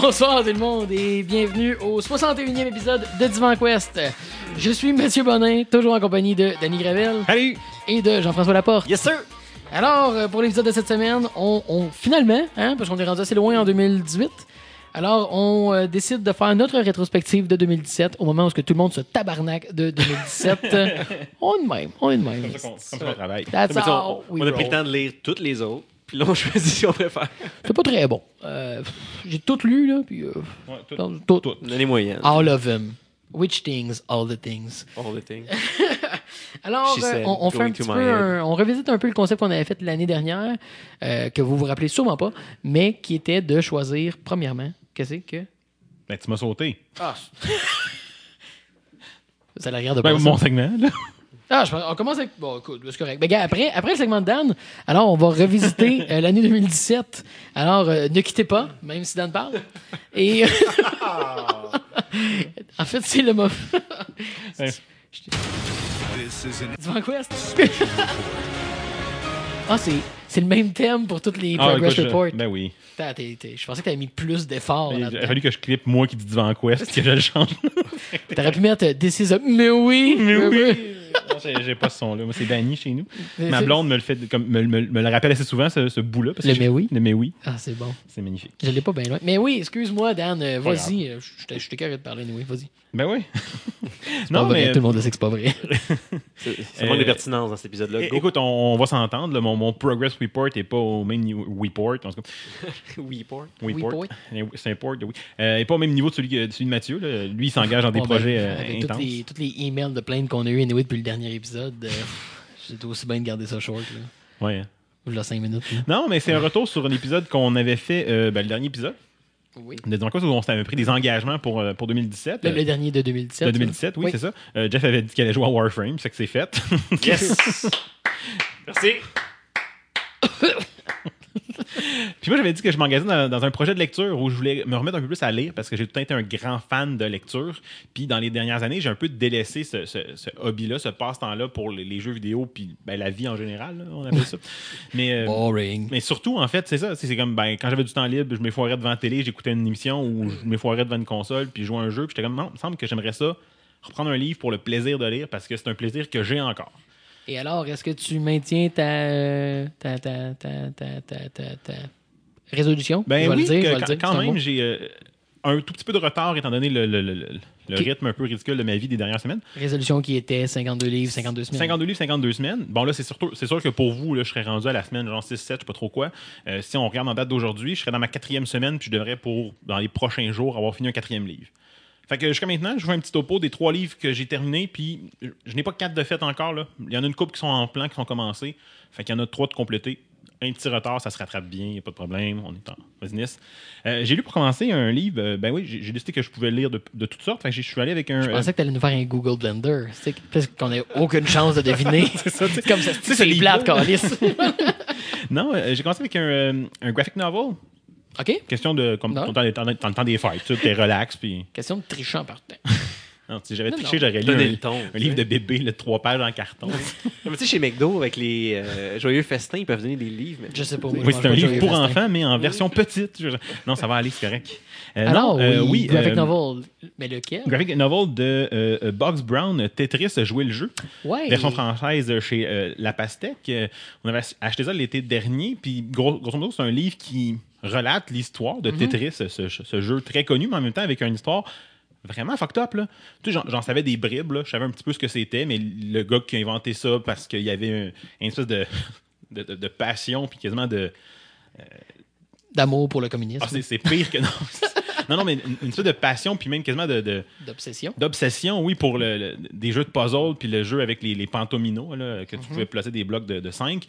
Bonsoir tout le monde et bienvenue au 61e épisode de Divan Quest. Je suis Mathieu Bonin, toujours en compagnie de Danny Gravel Salut! et de Jean-François Laporte. Yes, sir! Alors, euh, pour l'épisode de cette semaine, on, on- finalement, hein, parce qu'on est rendu assez loin en 2018, alors on euh, décide de faire notre rétrospective de 2017 au moment où ce que tout le monde se tabarnaque de 2017. Euh, on est de même, on est de même. Comme ça qu'on comme ça qu'on travaille. That's Mais tu sais, how on, we on a pris le temps de lire toutes les autres, puis là, on choisit si on préfère. C'est pas très bon. Euh, J'ai tout lu, là, puis... euh, Ouais, tout- tout- tout- moyenne. All of them. Which things, all the things. All the things. Alors, euh, said, on, on fait un petit peu, un- on revisite un peu le concept qu'on avait fait l'année dernière, euh, que vous vous rappelez sûrement pas, mais qui était de choisir, premièrement, qu'est-ce que c'est que. Ben, tu m'as sauté. Ah! Ça a l'air de Ben, pas mon segment, là. Ah, je pense- on commence avec. Bon, écoute, c'est correct. Ben, gars, après, après le segment de Dan, alors on va revisiter euh, l'année 2017. Alors, euh, ne quittez pas, même si Dan parle. Et. en fait, c'est le. Ouais. Divan Quest. ah, c'est, c'est le même thème pour toutes les Ah, Progress écoute, je- Reports. Ben oui. T'as- t'es- t'es- je pensais que t'avais mis plus d'efforts Il a fallu que je clippe moi qui dis Divan Quest, que je le change. T'aurais pu mettre euh, This is a. Mais oui! Mais oui! Non, j'ai- pas ce son-là. Moi, c'est Danny chez nous. Mais Ma blonde me le fait, comme, me, me- me le rappelle assez souvent, ce, ce bout-là. Le mais oui? Le mais oui. Ah, c'est bon. C'est magnifique. Je l'ai pas bien loin. Mais oui, excuse-moi, Dan. euh, vas-y. euh, je t'ai carré de parler, oui. Vas-y. Ben oui. Pas non, vrai, mais. Tout le monde le sait que c'est pas vrai. C'est- Ça manque Euh, de pertinence dans cet épisode-là. Écoute, on, on va s'entendre. là. Mon, mon Progress Report n'est pas au même niveau. Report, en tout cas. Oui, port. Report. Report. Euh, C'est un port, oui. Euh, n'est pas au même niveau de celui, de celui de Mathieu. là. Lui, il s'engage dans des Bon, ben, projets euh, avec toutes intenses. les, toutes les emails de plaintes qu'on a eu anyway, depuis le dernier épisode, euh, j'ai aussi bien de garder ça short. Là. Ouais. Ou là, 5 minutes. là. Non, mais c'est un retour sur un épisode qu'on avait fait, euh, ben, le dernier épisode, Oui. de Divan Quest, où on s'avait pris des engagements pour, euh, pour 2017. Le, Euh, le dernier de 2017. de 2017, oui, Oui. c'est ça. Euh, Jeff avait dit qu'elle allait jouer à Warframe, c'est que c'est fait. Yes! Merci. Puis moi, j'avais dit que je m'engageais dans, dans un projet de lecture où je voulais me remettre un peu plus à lire parce que j'ai tout le temps été un grand fan de lecture. Puis dans les dernières années, j'ai un peu délaissé ce, ce- ce hobby-là, ce passe-temps-là pour les, les jeux vidéo, puis ben, la vie en général, là, on appelle ça. Mais, euh, Boring. mais surtout, en fait, c'est ça. C'est c'est comme ben, quand j'avais du temps libre, je m'effoirais devant la télé, j'écoutais une émission ou je m'effoirais devant une console, puis je jouais à un jeu. Puis j'étais comme, non, il me semble que j'aimerais ça, reprendre un livre pour le plaisir de lire parce que c'est un plaisir que j'ai encore. Et alors, est-ce que tu maintiens ta, ta, ta, ta, ta, résolution? Ben Je vais oui, le dire, que- je vais le quand, dire, quand même, j'ai euh, un tout petit peu de retard étant donné le, le- le- le- rythme un peu ridicule de ma vie des dernières semaines. Résolution qui était 52 livres, 52 semaines. 52 livres, 52 semaines. Bon, là, c'est surtout- c'est sûr que pour vous, là, je serais rendu à la semaine, genre 6, 7, je sais pas trop quoi. Euh, si on regarde en date d'aujourd'hui, je serais dans ma quatrième semaine, puis je devrais, pour dans les prochains jours, avoir fini un quatrième livre. Fait que jusqu'à maintenant, je fais un petit topo des trois livres que j'ai terminés, puis je n'ai pas quatre de fait encore. Là. Il y en a une couple qui sont en plan, qui sont commencés. Fait qu'il y en a trois de complétés. Un petit retard, ça se rattrape bien, il n'y a pas de problème. On est en business. Euh, j'ai lu pour commencer un livre, euh, ben oui, j'ai décidé que je pouvais lire de, de toutes sortes. Fait que je suis allé avec un. Je euh, pensais que tu allais nous faire un Google Blender. Parce qu'on n'a aucune chance de deviner. c'est ça, comme ça. C'est plate, calice. Non, euh, j'ai commencé avec un, euh, un graphic novel. OK? Question de. Comme le temps- le temps des fêtes, tu es relax. Puis. Question de trichant partant. Non, si j'avais triché, j'aurais lu Donnez un, le ton. un livre de bébé, le trois pages en carton. Mais tu sais, chez McDo, avec les euh, Joyeux Festins, ils peuvent donner des livres. mais- Je sais pas. moi, oui, c'est un de livre pour Festin. enfants, mais en version petite. Je- Non, ça va aller, c'est correct. Euh, Alors, non, euh, oui, graphic euh, novel. Mais lequel? Graphic novel de Box Brown, Tetris, jouer le jeu. Ouais. Version française chez euh, La Pastèque. On avait acheté ça l'été dernier. Puis, gros, grosso modo, c'est un livre qui relate l'histoire de Tetris, ce, ce- ce jeu très connu, mais en même temps avec une histoire vraiment fucked up. Là. Tu sais, j'en, savais des bribes. là. Je savais un petit peu ce que c'était, mais le gars qui a inventé ça parce qu'il y avait un- une espèce de, de, de- de passion, puis quasiment de. D'amour pour le communisme. Ah, c'est pire que. Non, non, non, mais une, une espèce de passion, puis même quasiment de- D'obsession. d'obsession, oui, pour le, le- des jeux de puzzle, puis le jeu avec les, les pantominos, là, que tu pouvais placer des blocs de, de 5,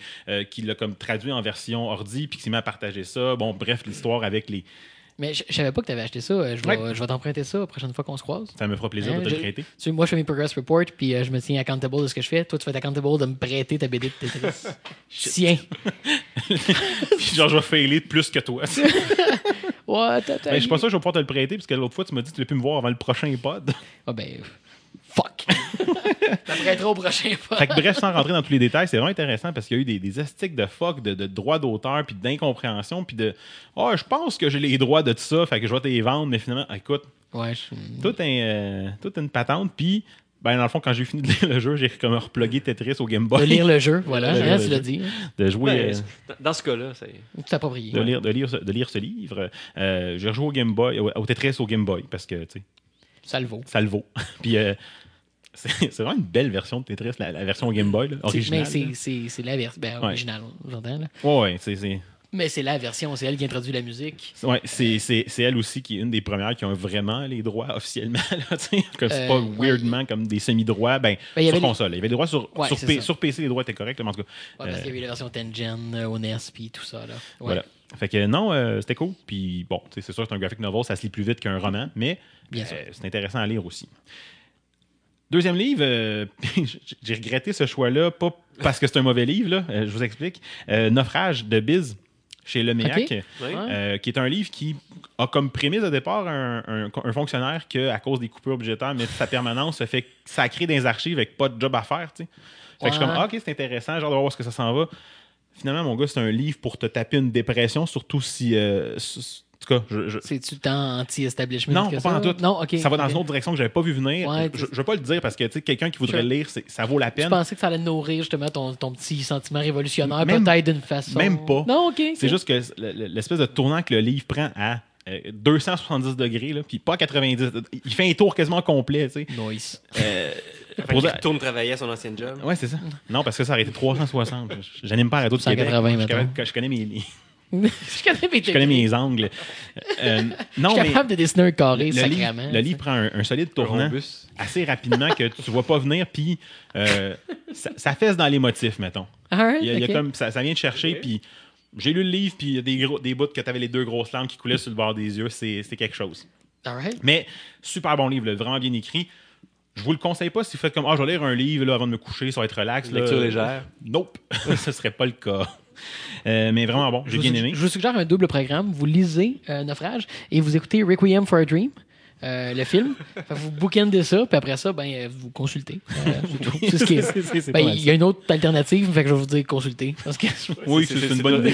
qui l'a comme traduit en version ordi, puis qui s'est mis à partager ça. Bon, bref, l'histoire avec les. Mais je, je savais pas que tu avais acheté ça. Euh, Je vais, Ouais. je vais t'emprunter ça la prochaine fois qu'on se croise. Ça me fera plaisir Hein, de te le prêter. Tu sais, moi, je fais mes progress report, puis euh, je me tiens accountable de ce que je fais. Toi, tu fais accountable de me prêter ta BD de Tetris. Tiens. Puis genre, je vais failer plus que toi. Ouais, Mais je suis pas sûr que je vais pouvoir te le prêter, parce que l'autre fois, tu m'as dit que tu ne veux plus me voir avant le prochain pod. Ah ben, Fuck. ça prêtera au prochain fois. Fait que bref, sans rentrer dans tous les détails, c'est vraiment intéressant parce qu'il y a eu des, des astiques de fuck, de, de droits d'auteur, puis d'incompréhension, puis de oh, je pense que j'ai les droits de tout ça, fait que je vais te les vendre, mais finalement, écoute, Ouais, je... tout un, euh, toute une patente, puis ben, dans le fond, quand j'ai fini de lire le jeu, j'ai comme replugué Tetris au Game Boy. De lire le jeu, voilà, De lire hein, le tu l'as jeu. dit. De jouer. Ouais, euh, dans ce cas-là, c'est. C'est approprié. de, lire, de, lire, ce- de lire ce livre. Euh, j'ai rejoué au Game Boy, au, au Tetris au Game Boy, parce que, tu sais, Ça le vaut. ça le vaut. Puis, euh, c'est vraiment une belle version de Tetris, la, la version Game Boy, là, C'est- originale. C'est- la version. Ben, Ouais. originale, j'entends. là. Ouais, ouais, c'est-. Mais c'est la version, c'est elle qui introduit la musique. Ouais, c'est, elle aussi qui est une des premières qui ont vraiment les droits officiellement. Là. Comme c'est Euh, pas ouais. weirdement comme des semi-droits. Ben, Ben, sur les- console. Il y avait des droits sur, Ouais, sur, P- sur PC, les droits étaient corrects. là, mais en tout cas, Ouais, parce Euh, qu'il y avait la version Tengen euh, au NES puis tout ça. Là. Ouais. voilà. Fait que non, euh, c'était cool. Puis bon, c'est sûr que c'est un graphic novel, ça se lit plus vite qu'un roman, mais euh, c'est intéressant à lire aussi. Deuxième livre, euh, j'ai regretté ce choix-là, pas parce que c'est un mauvais livre, là, euh, je vous explique. Euh, Naufrage de Biz chez Leméac. Euh, qui est un livre qui a comme prémisse au départ un, un- un fonctionnaire que, à cause des coupures budgétaires, mais de sa permanence, ça fait sacré dans les archives avec pas de job à faire. tu sais. Fait que je suis comme, ah, ok, c'est intéressant, genre de voir où est-ce que ça s'en va. Finalement, mon gars, c'est un livre pour te taper une dépression, surtout si. euh, s- s- en tout cas, je- je- C'est-tu tant anti-establishment non, que pas ça? en tout. Non, ok. ça va dans une autre direction que j'avais pas vu venir. Ouais, je, je veux pas le dire parce que quelqu'un qui voudrait Sure. le lire, ça vaut la Je peine. pensais que ça allait nourrir justement ton, ton petit sentiment révolutionnaire, Même- peut-être d'une façon? même pas. Non, ok. C'est juste que le- le- l'espèce de tournant que le livre prend à euh, 270 degrés, là, puis pas 90. Il fait un tour quasiment complet, tu sais. Noise. Euh, pour dire- retourne travailler à son ancien job. Ouais, c'est ça. Non, parce que ça aurait été 360. J'anime pas à Radio de Québec. 180, Je je connais mes, mes- je connais mes je connais mes angles. Euh, non, Je suis mais capable de dessiner un carré, le, sacrément. livre, le livre prend un, un solide tournant assez rapidement que tu vois pas venir, puis euh, ça, ça fesse dans les motifs, mettons. Alright, Il y a, il y a ok. comme, ça, ça vient de chercher, puis j'ai lu le livre, puis il y a des, gros, des bouts que tu avais les deux grosses larmes qui coulaient sur le bord des yeux. C'est c'est quelque chose. Mais super bon livre, là, vraiment bien écrit. Je vous le conseille pas si vous faites comme Ah, je vais lire un livre là, avant de me coucher, ça va être relax. là. Lecture légère. Nope, ce serait pas le cas. Euh, mais vraiment bon, Je j'ai vous, bien aimé. je vous suggère un double programme. Vous lisez euh, Naufrage et vous écoutez Requiem for a Dream, euh, le film. Fait vous bookendez ça, puis après ça, ben, euh, vous consultez. Euh, c'est ce qui est- Ben, il y a une autre alternative, fait que je vais vous dire consulter. Parce que... Oui, C'est- c'est c'est- une bonne idée.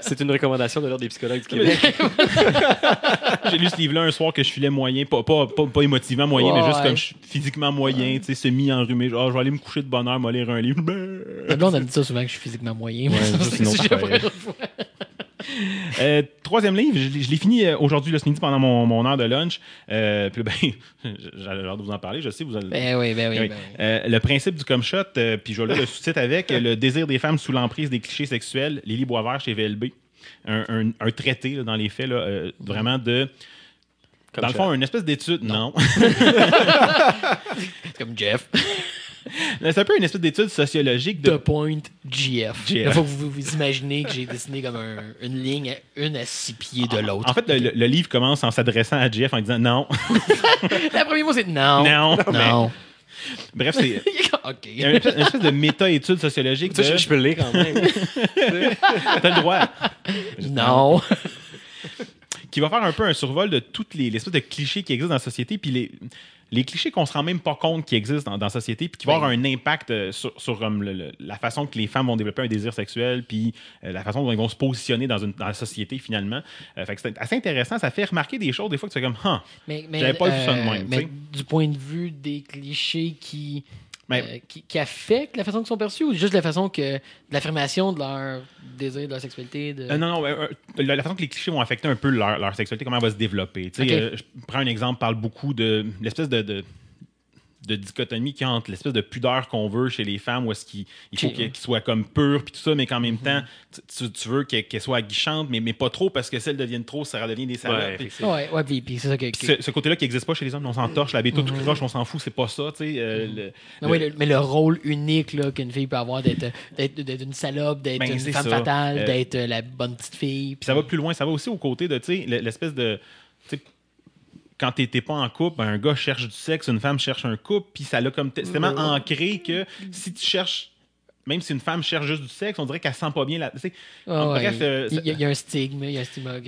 C'est une recommandation de l'Ordre des psychologues du Québec. J'ai lu ce livre-là un soir que je filais moyen, pas, pas, pas, pas émotivement moyen, mais juste Ouais. comme je suis physiquement moyen, tu sais, semi-enrhumé. Genre, je vais aller me coucher de bonne heure, m'aller lire un livre. Ben. Ma blonde, elle me dit ça souvent que je suis physiquement moyen. mais Ouais, ça, ça, Euh, troisième livre, je, l'ai- je l'ai fini euh, aujourd'hui, là, c'est midi pendant mon, mon heure de lunch. Euh, puis ben, j'avais l'air de vous en parler, je sais, vous allez. Ben oui, ben oui. Oui. ben oui. Euh, le principe du comme shot, euh, puis je vais le sous-titre avec le désir des femmes sous l'emprise des clichés sexuels, Lily Boisvert chez VLB. Un, un- un traité là, dans les faits, là, euh, vraiment de. Comme dans le fond, une espèce d'étude. Non. C'est comme Jeff. c'est un peu une espèce d'étude sociologique The de. Point GF. GF. Il faut que vous vous imaginez que j'ai dessiné comme un- une ligne, une à six pieds de l'autre. En fait, le, livre commence en s'adressant à Jeff en disant non. Le premier mot, c'est non. non. Non. Bref, c'est. OK. Il y a une espèce, une espèce de méta-étude sociologique. Ça, de- je, je peux le lire quand même. T'as le droit. Non. qui va faire un peu un survol de toutes les, les espèces de clichés qui existent dans la société, puis les, les clichés qu'on se rend même pas compte qui existent dans, dans la société, puis qui vont avoir un impact euh, sur, sur, comme, le- le- la façon que les femmes vont développer un désir sexuel, puis euh, la façon dont ils vont se positionner dans, une, dans la société finalement. Euh, fait que c'est assez intéressant, ça fait remarquer des choses des fois que tu fais comme, Huh. Mais, mais, J'avais pas vu ça de même, mais du point de vue des clichés qui, Mais- euh, qui, qui affectent la façon qu'ils sont perçus ou juste la façon que de l'affirmation de leur désir, de leur sexualité? De... Euh, non, non, euh, la, la façon que les clichés vont affecter un peu leur, leur sexualité, comment elle va se développer. Tu sais, Ok. euh, je prends un exemple, parle beaucoup de l'espèce de, de, de dichotomie a entre l'espèce de pudeur qu'on veut chez les femmes, où est-ce qu'il il faut qu'elles soient comme pures, puis tout ça, mais qu'en même Mhm. temps, tu, veux qu'elles qu'elles soient aguichantes, mais, mais pas trop, parce que si elles deviennent trop, ça devient des salopes. Ouais. Ouais, ouais, puis, puis c'est ça que. que- ce, ce côté-là qui n'existe pas chez les hommes, on s'en torche, la bête toute croche, on s'en fout, c'est pas ça, tu sais. euh, le- Mais, le- mais le rôle unique qu'une fille peut avoir d'être, d'être, d'être une salope, d'être Ben, une femme ça. fatale, Euh, d'être la bonne petite fille. Puis ça va plus loin, ça va aussi au côté de, tu sais, l'espèce de. Quand t'es pas en couple, un gars cherche du sexe, une femme cherche un couple, puis ça l'a comme c'est tellement ancré que si tu cherches même si une femme cherche juste du sexe, on dirait qu'elle sent pas bien la. ouais, euh, il y, a- il y a un stigme, il y a un stigma.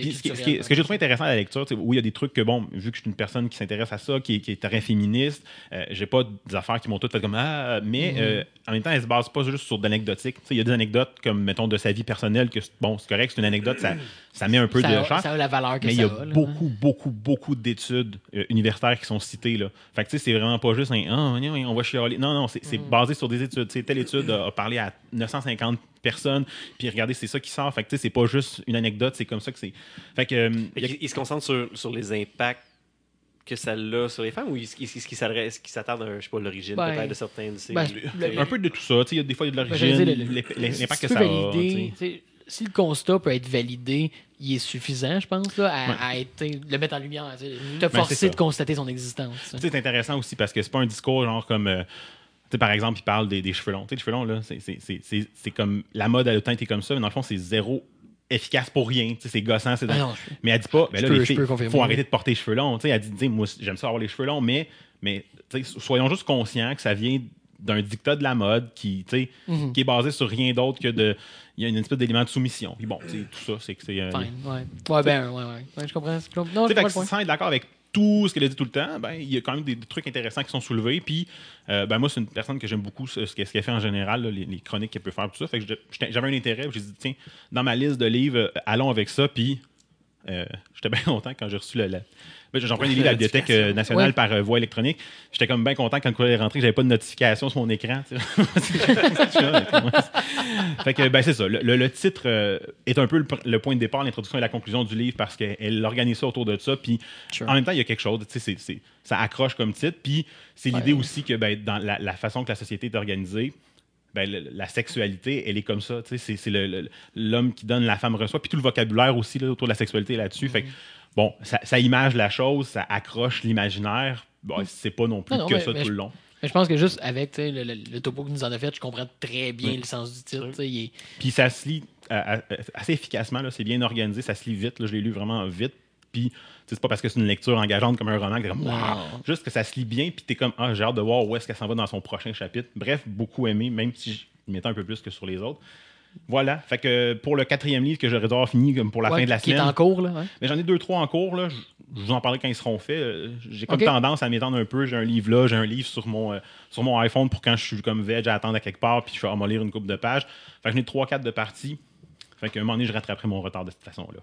ce, que j'ai trouvé intéressant à la lecture, tu sais, oui, il y a des trucs que, bon, vu que je suis une personne qui s'intéresse à ça, qui, est- qui est très féministe, euh, j'ai pas des affaires qui m'ont toutes fait comme Ah, mais Mhm. euh, en même temps, elle se base pas juste sur de l'anecdotique. Tu sais, Il y a des anecdotes comme, mettons, de sa vie personnelle, que c'est- bon, c'est correct, c'est une anecdote, ça, ça met un peu ça, de a- chair. ça a la valeur que Mais il y a a. là. beaucoup, beaucoup, beaucoup d'études euh, universitaires qui sont citées. Là. Fait que tu sais, c'est vraiment pas juste un voyons, on va chialer. Non, non, c'est Mm. basé sur des études. Tu sais, telle étude a, a parlé à 950 personnes, puis regardez, c'est ça qui sort. Fait que tu sais, c'est pas juste une anecdote, c'est comme ça que c'est. Fait que. euh, a- Il, il se concentre sur, sur les impacts que ça a sur les femmes ou est-ce qu'il s'attarde à je sais pas, l'origine Ben, peut-être de certains de ces. ben, le- un peu de tout ça. Tu sais, il y a des fois, il y a de Ben, l'origine, Si l'impact que ça a. valider, si le constat peut être validé, il est suffisant, je pense, là, à, Ouais. à être, le mettre en lumière, te c'est forcer de constater son existence. c'est intéressant aussi parce que c'est pas un discours genre comme. euh, tu sais, par exemple, il parle des, des cheveux longs. Les cheveux longs, là, c'est- c'est- c'est c'est- c'est comme. La mode le temps été comme ça, mais dans le fond, c'est zéro efficace pour rien. C'est gossant, c'est Ah dans- non, je- Mais elle dit pas, ben là, peux- les filles, faut oui. arrêter de porter les cheveux longs. Tu sais, elle dit, moi, j'aime ça avoir les cheveux longs, mais, mais soyons juste conscients que ça vient d'un dictat de la mode qui, Mhm. qui est basé sur rien d'autre que de. Il y a une espèce d'élément de soumission. Puis bon, tout ça, c'est que c'est. euh, Fine, ouais. Ouais, ben, ouais, ouais. Ouais, je comprends. Non, je comprends que le point. sans être d'accord avec tout ce qu'elle a dit tout le temps, ben, il y a quand même des, trucs intéressants qui sont soulevés. Puis, euh, ben, moi, c'est une personne que j'aime beaucoup, ce, qu'elle fait en général, les, les chroniques qu'elle peut faire, tout ça. Fait que j'avais un intérêt. J'ai dit, tiens, dans ma liste de livres, euh, allons avec ça. Puis, euh, j'étais bien content quand j'ai reçu le. la- Ben, J'en prenais des livres à la Bibliothèque euh, nationale Ouais. par euh, voie électronique. J'étais comme bien content quand le courrier est rentré, que j'avais pas de notification sur mon écran. fait que, ben, c'est ça. Le, titre euh, est un peu le, point de départ, l'introduction et la conclusion du livre parce qu'elle organise ça autour de ça. Puis, Sure. en même temps, il y a quelque chose. c'est- c'est- ça accroche comme titre. Puis, c'est l'idée Ouais. aussi que ben, dans la, la façon que la société est organisée, ben, le- la sexualité, elle est comme ça. C'est l'homme qui donne, la femme reçoit. Puis tout le vocabulaire aussi là, autour de la sexualité là-dessus. Fait que, bon, ça, ça image la chose, ça accroche l'imaginaire. Bon, c'est pas non plus Non, non, que mais- ça mais tout je- le long. Mais je pense que juste avec le, le- le topo que nous en a fait, je comprends très bien le sens du titre. est- Puis ça se lit euh, euh, assez efficacement, là, c'est bien organisé, ça se lit vite. là, je l'ai lu vraiment vite. Puis tu sais, c'est pas parce que c'est une lecture engageante comme un roman que t'es comme. Wow! Juste que ça se lit bien, puis t'es comme Ah, j'ai hâte de voir où est-ce qu'elle s'en va dans son prochain chapitre. Bref, beaucoup aimé, même si je mettais un peu plus que sur les autres. Voilà. Fait que pour le quatrième livre que j'aurais dû avoir fini comme pour la ouais, fin de la qui est semaine. en cours, là. ouais. Mais j'en ai deux, trois en cours. Là. Je, vous en parlerai quand ils seront faits. Euh, J'ai comme tendance à m'étendre un peu. J'ai un livre là, j'ai un livre sur mon, euh, sur mon iPhone pour quand je suis comme veg à attendre à quelque part, puis je fais ah, m'en lire une coupe de pages. Fait que j'en ai trois, quatre de parties. Fait qu'à un moment donné, je rattraperai mon retard de cette façon-là.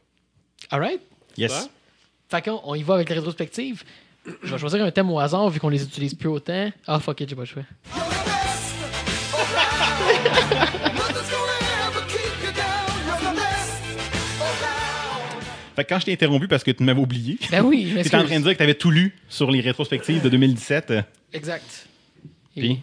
All right. Yes. Fait qu'on on y va avec la rétrospective. Je vais choisir un thème au hasard vu qu'on les utilise plus autant. Ah, fuck it, j'ai pas le choix. Fait que quand je t'ai interrompu parce que tu m'avais oublié, Ben oui, tu étais en train de dire que tu avais tout lu sur les rétrospectives de 2017. euh, Exact. Puis,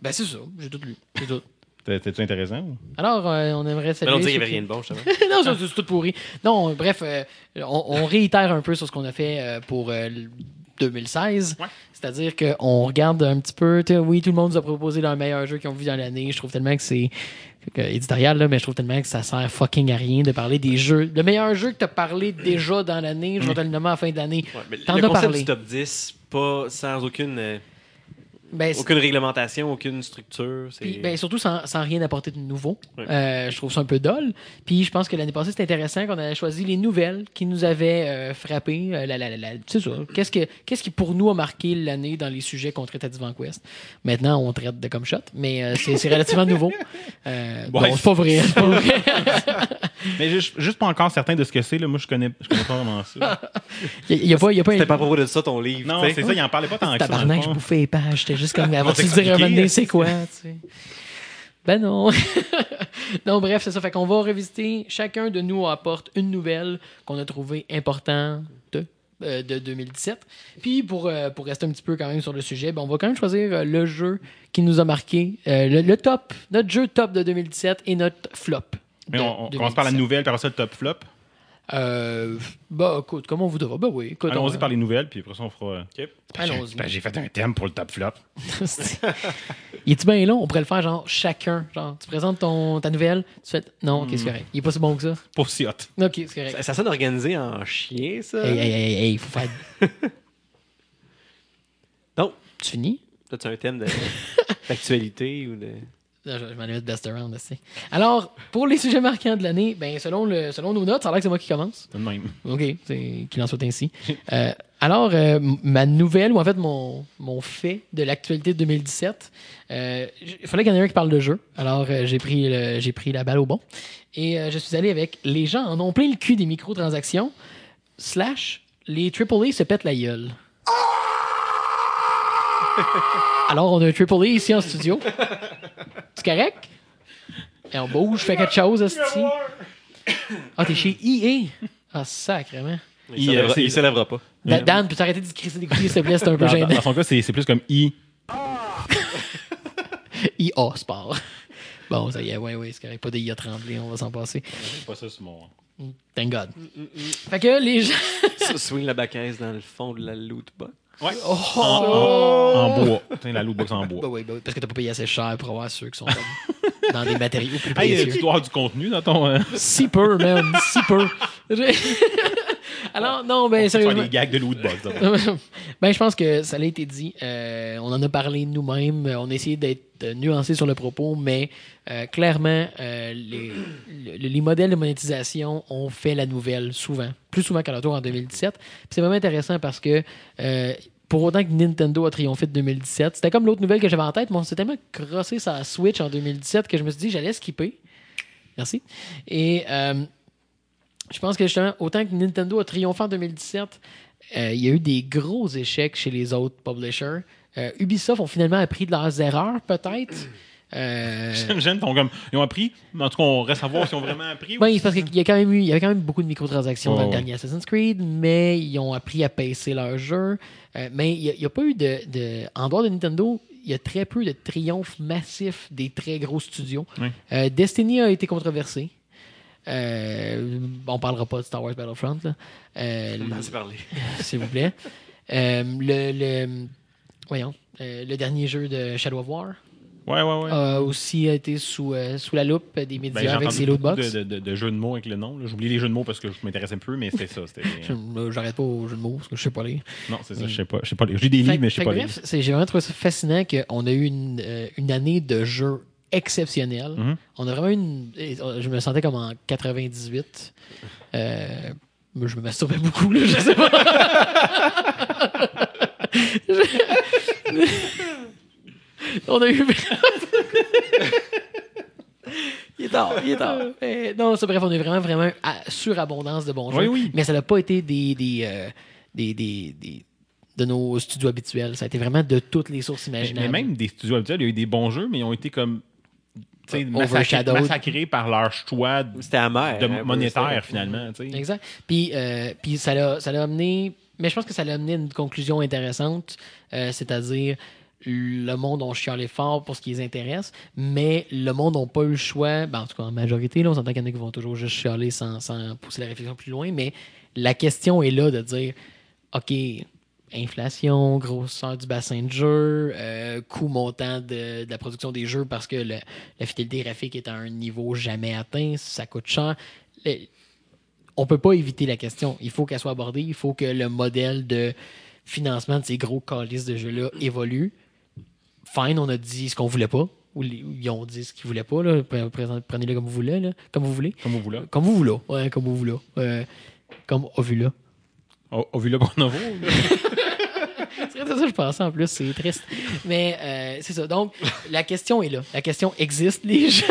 Ben c'est ça, j'ai tout lu. J'ai tout. C'était-tu intéressant? ou? Alors, euh, on aimerait Mais saluer... on dit qu'il n'y avait rien de bon, justement. non, c'est c'est tout pourri. Non, bref, euh, on, on réitère un peu sur ce qu'on a fait euh, pour euh, le 2016. Ouais. C'est-à-dire qu'on regarde un petit peu. tu sais, Oui, tout le monde nous a proposé leur meilleur jeu qu'ils ont vu dans l'année. Je trouve tellement que c'est que- éditorial, là, mais je trouve tellement que ça sert fucking à rien de parler des jeux. Le meilleur jeu que tu as parlé déjà dans l'année, je vais te le nommer à la fin de l'année. Ouais, mais T'en le as concept parlé. du top 10, pas, sans aucune, euh, Ben, aucune réglementation, aucune structure. c'est- Puis, ben, surtout sans, sans rien apporter de nouveau. Ouais. Euh, je trouve ça un peu dol. Puis je pense que l'année passée, c'était intéressant qu'on avait choisi les nouvelles qui nous avaient euh, frappé. Euh, la, la, la, la- c'est ça. Qu'est-ce, que, qu'est-ce qui, pour nous, a marqué l'année dans les sujets qu'on traite à Divan Quest? Maintenant, on traite de comme shot, mais euh, c'est, c'est relativement nouveau. Euh, Ouais. bon, c'est pas vrai. c'est pas vrai. Mais juste, juste pas encore certain de ce que c'est. là. Moi, je connais, je connais pas vraiment ça. N'y a, pas, y a pas C'était un- pas à propos de ça ton livre. Non, c'est ça, il en parlait pas tant que ça. Tabarnak, je bouffais les pages. Juste comme, On avant va de dire un moment donné, c'est quoi, tu sais. Ben non. non, bref, c'est ça. Fait qu'on va revisiter. Chacun de nous apporte une nouvelle qu'on a trouvée importante euh, de 2017. Puis pour, euh, pour rester un petit peu quand même sur le sujet, ben, on va quand même choisir euh, le jeu qui nous a marqué, euh, le, le top, notre jeu top de 2017 et notre flop. Mais on, on commence par la 2017. nouvelle, puis après ça, le top flop. Euh, bah, écoute, comment on voudra? Ben oui, écoute. Allons-y on- par les nouvelles, puis après ça, on fera. euh, Ok. Allons-y. Ben, J'ai fait un thème pour le top flop. Il est-tu bien long? On pourrait le faire genre chacun. Genre, tu présentes ton, ta nouvelle, tu fais. Non, ok, c'est Hmm. correct. Il est pas si bon que ça. Pas si hot. Ok, c'est correct. Ça, ça sonne organisé en chien, ça. Hey, hey, hey, hey, faut faire. Non. Tu finis? T'as-tu un thème de- d'actualité ou de. Je, je m'en ai mis de best around aussi. Alors, pour les sujets marquants de l'année, ben, selon, le, selon nos notes, ça a l'air que c'est moi qui commence. De même. OK, c'est qu'il en soit ainsi. Euh, alors, euh, ma nouvelle, ou en fait mon, mon fait de l'actualité de 2017, euh, il fallait qu'il y en ait un qui parle de jeu. Alors, euh, j'ai pris, le- j'ai pris la balle au bon. Et euh, je suis allé avec les gens en ont plein le cul des microtransactions, slash, les AAA se pètent la gueule. Alors, on a un AAA ici en studio. C'est correct? Et on bouge, fait quelque chose, esti. Ah, t'es chez EA? Ah, sacrément. Il Il, se lèvera- c'est- il se lèvera pas. Da- Dan, peux-tu arrêter de crisser des couilles, s'il te plaît? C'est un peu Dans, gênant. dans son cas, c'est c'est plus comme I. IA Sport. Bon, ça y est, ouais, ouais, c'est correct. Pas des IA tremblés, on va s'en passer. pas ça sur mon. Thank God. Fait que les gens. S- Swing la bacaise dans le fond de la loot box. Ouais. Oh! En, en- en bois. Tiens, la lootbox en bois. Bah oui, bah oui, parce que t'as pas payé assez cher pour avoir ceux qui sont comme dans des matériaux plus Hey, précieux. tu dois avoir du contenu dans ton. euh, Si peu, man. Si peu. Alors, non, ben, sérieusement. des gags de lootbox. d'abord. ben, je pense que ça a été dit. Euh, on en a parlé nous-mêmes. On a essayé d'être euh, nuancé sur le propos, mais euh, clairement, euh, les, le- les modèles de monétisation ont fait la nouvelle souvent, plus souvent qu'à retour en 2017. Puis C'est vraiment intéressant parce que euh, pour autant que Nintendo a triomphé de 2017, c'était comme l'autre nouvelle que j'avais en tête, mais on s'est tellement crossé sa Switch en 2017 que je me suis dit j'allais skipper. Merci. Et euh, je pense que justement, autant que Nintendo a triomphé en 2017, euh, il y a eu des gros échecs chez les autres publishers. Euh, Ubisoft ont finalement appris de leurs erreurs, peut-être. Euh, J'aime, j'aime, ils ont comme- ils ont appris. Mais en tout cas, on reste à voir s'ils ont vraiment appris. ou c'est parce qu'il y a quand même eu, il y avait quand même beaucoup de microtransactions Oh, dans le dernier Assassin's Creed, mais ils ont appris à pacer leur jeu. Euh, mais il n'y a, pas eu de, de- En dehors de Nintendo, il y a très peu de triomphes massifs des très gros studios. Oui. Euh, Destiny a été controversé. Euh, on parlera pas de Star Wars Battlefront, là. Euh, parlé. s'il vous plaît. Euh, le, le- voyons, euh, le dernier jeu de Shadow of War Ouais, ouais, ouais. a aussi été sous, euh, sous la loupe des médias Ben, j'ai avec ses lootbox. de, de, de, de jeux de mots avec le nom. J'oublie les jeux de mots parce que je m'intéresse un peu, mais c'était ça. J'arrête pas au jeu de mots parce que je sais pas lire. Non, c'est ça. Je sais pas. Je sais pas. lire. J'ai des livres, mais je sais pas lire. j'ai vraiment trouvé ça fascinant qu'on a eu une, euh, une année de jeux exceptionnelle. Mhm. On a vraiment une. euh, Je me sentais comme en 98. Euh, je me masturbais beaucoup, là, je sais pas. On a eu. il est tard, il est tard. Mais non, c'est bref, on a eu vraiment, vraiment à- surabondance de bons jeux. oui. Mais ça n'a pas été des, des, euh, des, des- des- de nos studios habituels. Ça a été vraiment de toutes les sources imaginables. mais même des studios habituels, il y a eu des bons jeux, mais ils ont été comme. Uh, overshadowed. massacrés par leur choix de hein, monétaire, finalement. Exact. Puis, euh, puis ça l'a ça l'a amené. Mais je pense que ça l'a amené à une conclusion intéressante, euh, c'est-à-dire le monde ont chialé fort pour ce qui les intéresse, mais le monde n'a pas eu le choix. Ben, en tout cas, en majorité, là, on s'entend qu'il y en a qui vont toujours juste chialer sans, sans pousser la réflexion plus loin, mais la question est là de dire OK, inflation, grosseur du bassin de jeu, euh, coût montant de, de la production des jeux parce que le- la fidélité graphique est à un niveau jamais atteint, ça coûte cher. Le- on peut pas éviter la question. Il faut qu'elle soit abordée. Il faut que le modèle de financement de ces gros calices de jeux-là évolue. Fine, on a dit ce qu'on voulait pas. Ou ils ont dit ce qu'ils voulaient pas. Prenez-le comme vous voulez. Là. Comme vous voulez. Comme vous voulez. Comme vous voulez. Ouais, comme vous voulez. Euh, comme Ovula. C'est vrai, c'est ça que je pensais en plus, c'est triste. Mais euh, c'est ça. Donc, la question est là. La question existe. Les gens,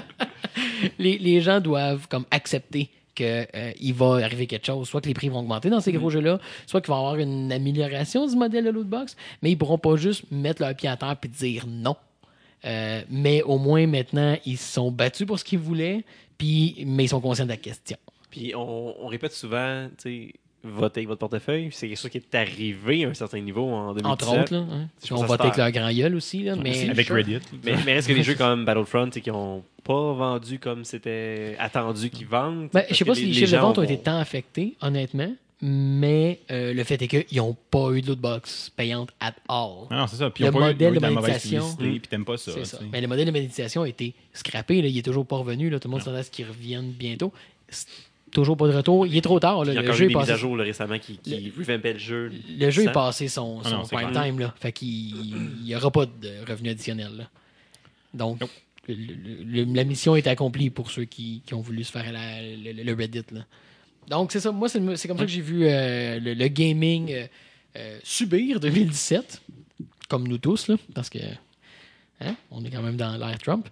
les, les gens doivent comme accepter qu'il va arriver quelque chose. Soit que les prix vont augmenter dans ces gros jeux-là, soit qu'il va y avoir une amélioration du modèle de lootbox, mais ils pourront pas juste mettre leur pied à terre et dire non. Euh, mais au moins maintenant, ils se sont battus pour ce qu'ils voulaient, puis, mais ils sont conscients de la question. Puis on, on répète souvent, tu sais, votez avec votre portefeuille. C'est quelque chose qui est arrivé à un certain niveau en 2017. Entre autres, là, hein. Je on pense à vote avec leur grand gueule aussi. Là, mais avec. Reddit. Mais, mais reste que les jeux comme Battlefront, qui ont pas vendu comme c'était attendu qu'ils vendent? Ben, je sais pas si les chiffres de gens vente ont été tant affectés, honnêtement, mais euh, le fait est qu'ils n'ont pas eu de lootbox payante at all. Ah Non, c'est ça. Puis Le ils ont pas eu- ils ont modèle de monétisation. publicité, puis t'aimes pas ça. Ça. Mais le modèle de monétisation a été scrappé. Là. Il est toujours pas revenu. Là. Tout le monde s'attend à ce qu'il revienne bientôt. Toujours pas de retour. Il est trop tard. là. Il y a Le jeu eu est passé. à jour là, récemment qui, qui revampaient le jeu. Le jeu est passé son, Ah son non, prime clair. time. Là. Fait qu'il n'y aura pas de revenus additionnels. là. Donc, le- le- le- la mission est accomplie pour ceux qui, qui ont voulu se faire la- le, le Reddit. là. Donc, c'est ça. Moi, c'est c'est comme ça que j'ai vu euh, le, le gaming euh, euh, subir 2017, comme nous tous, là, parce que hein, on est quand même dans l'ère Trump.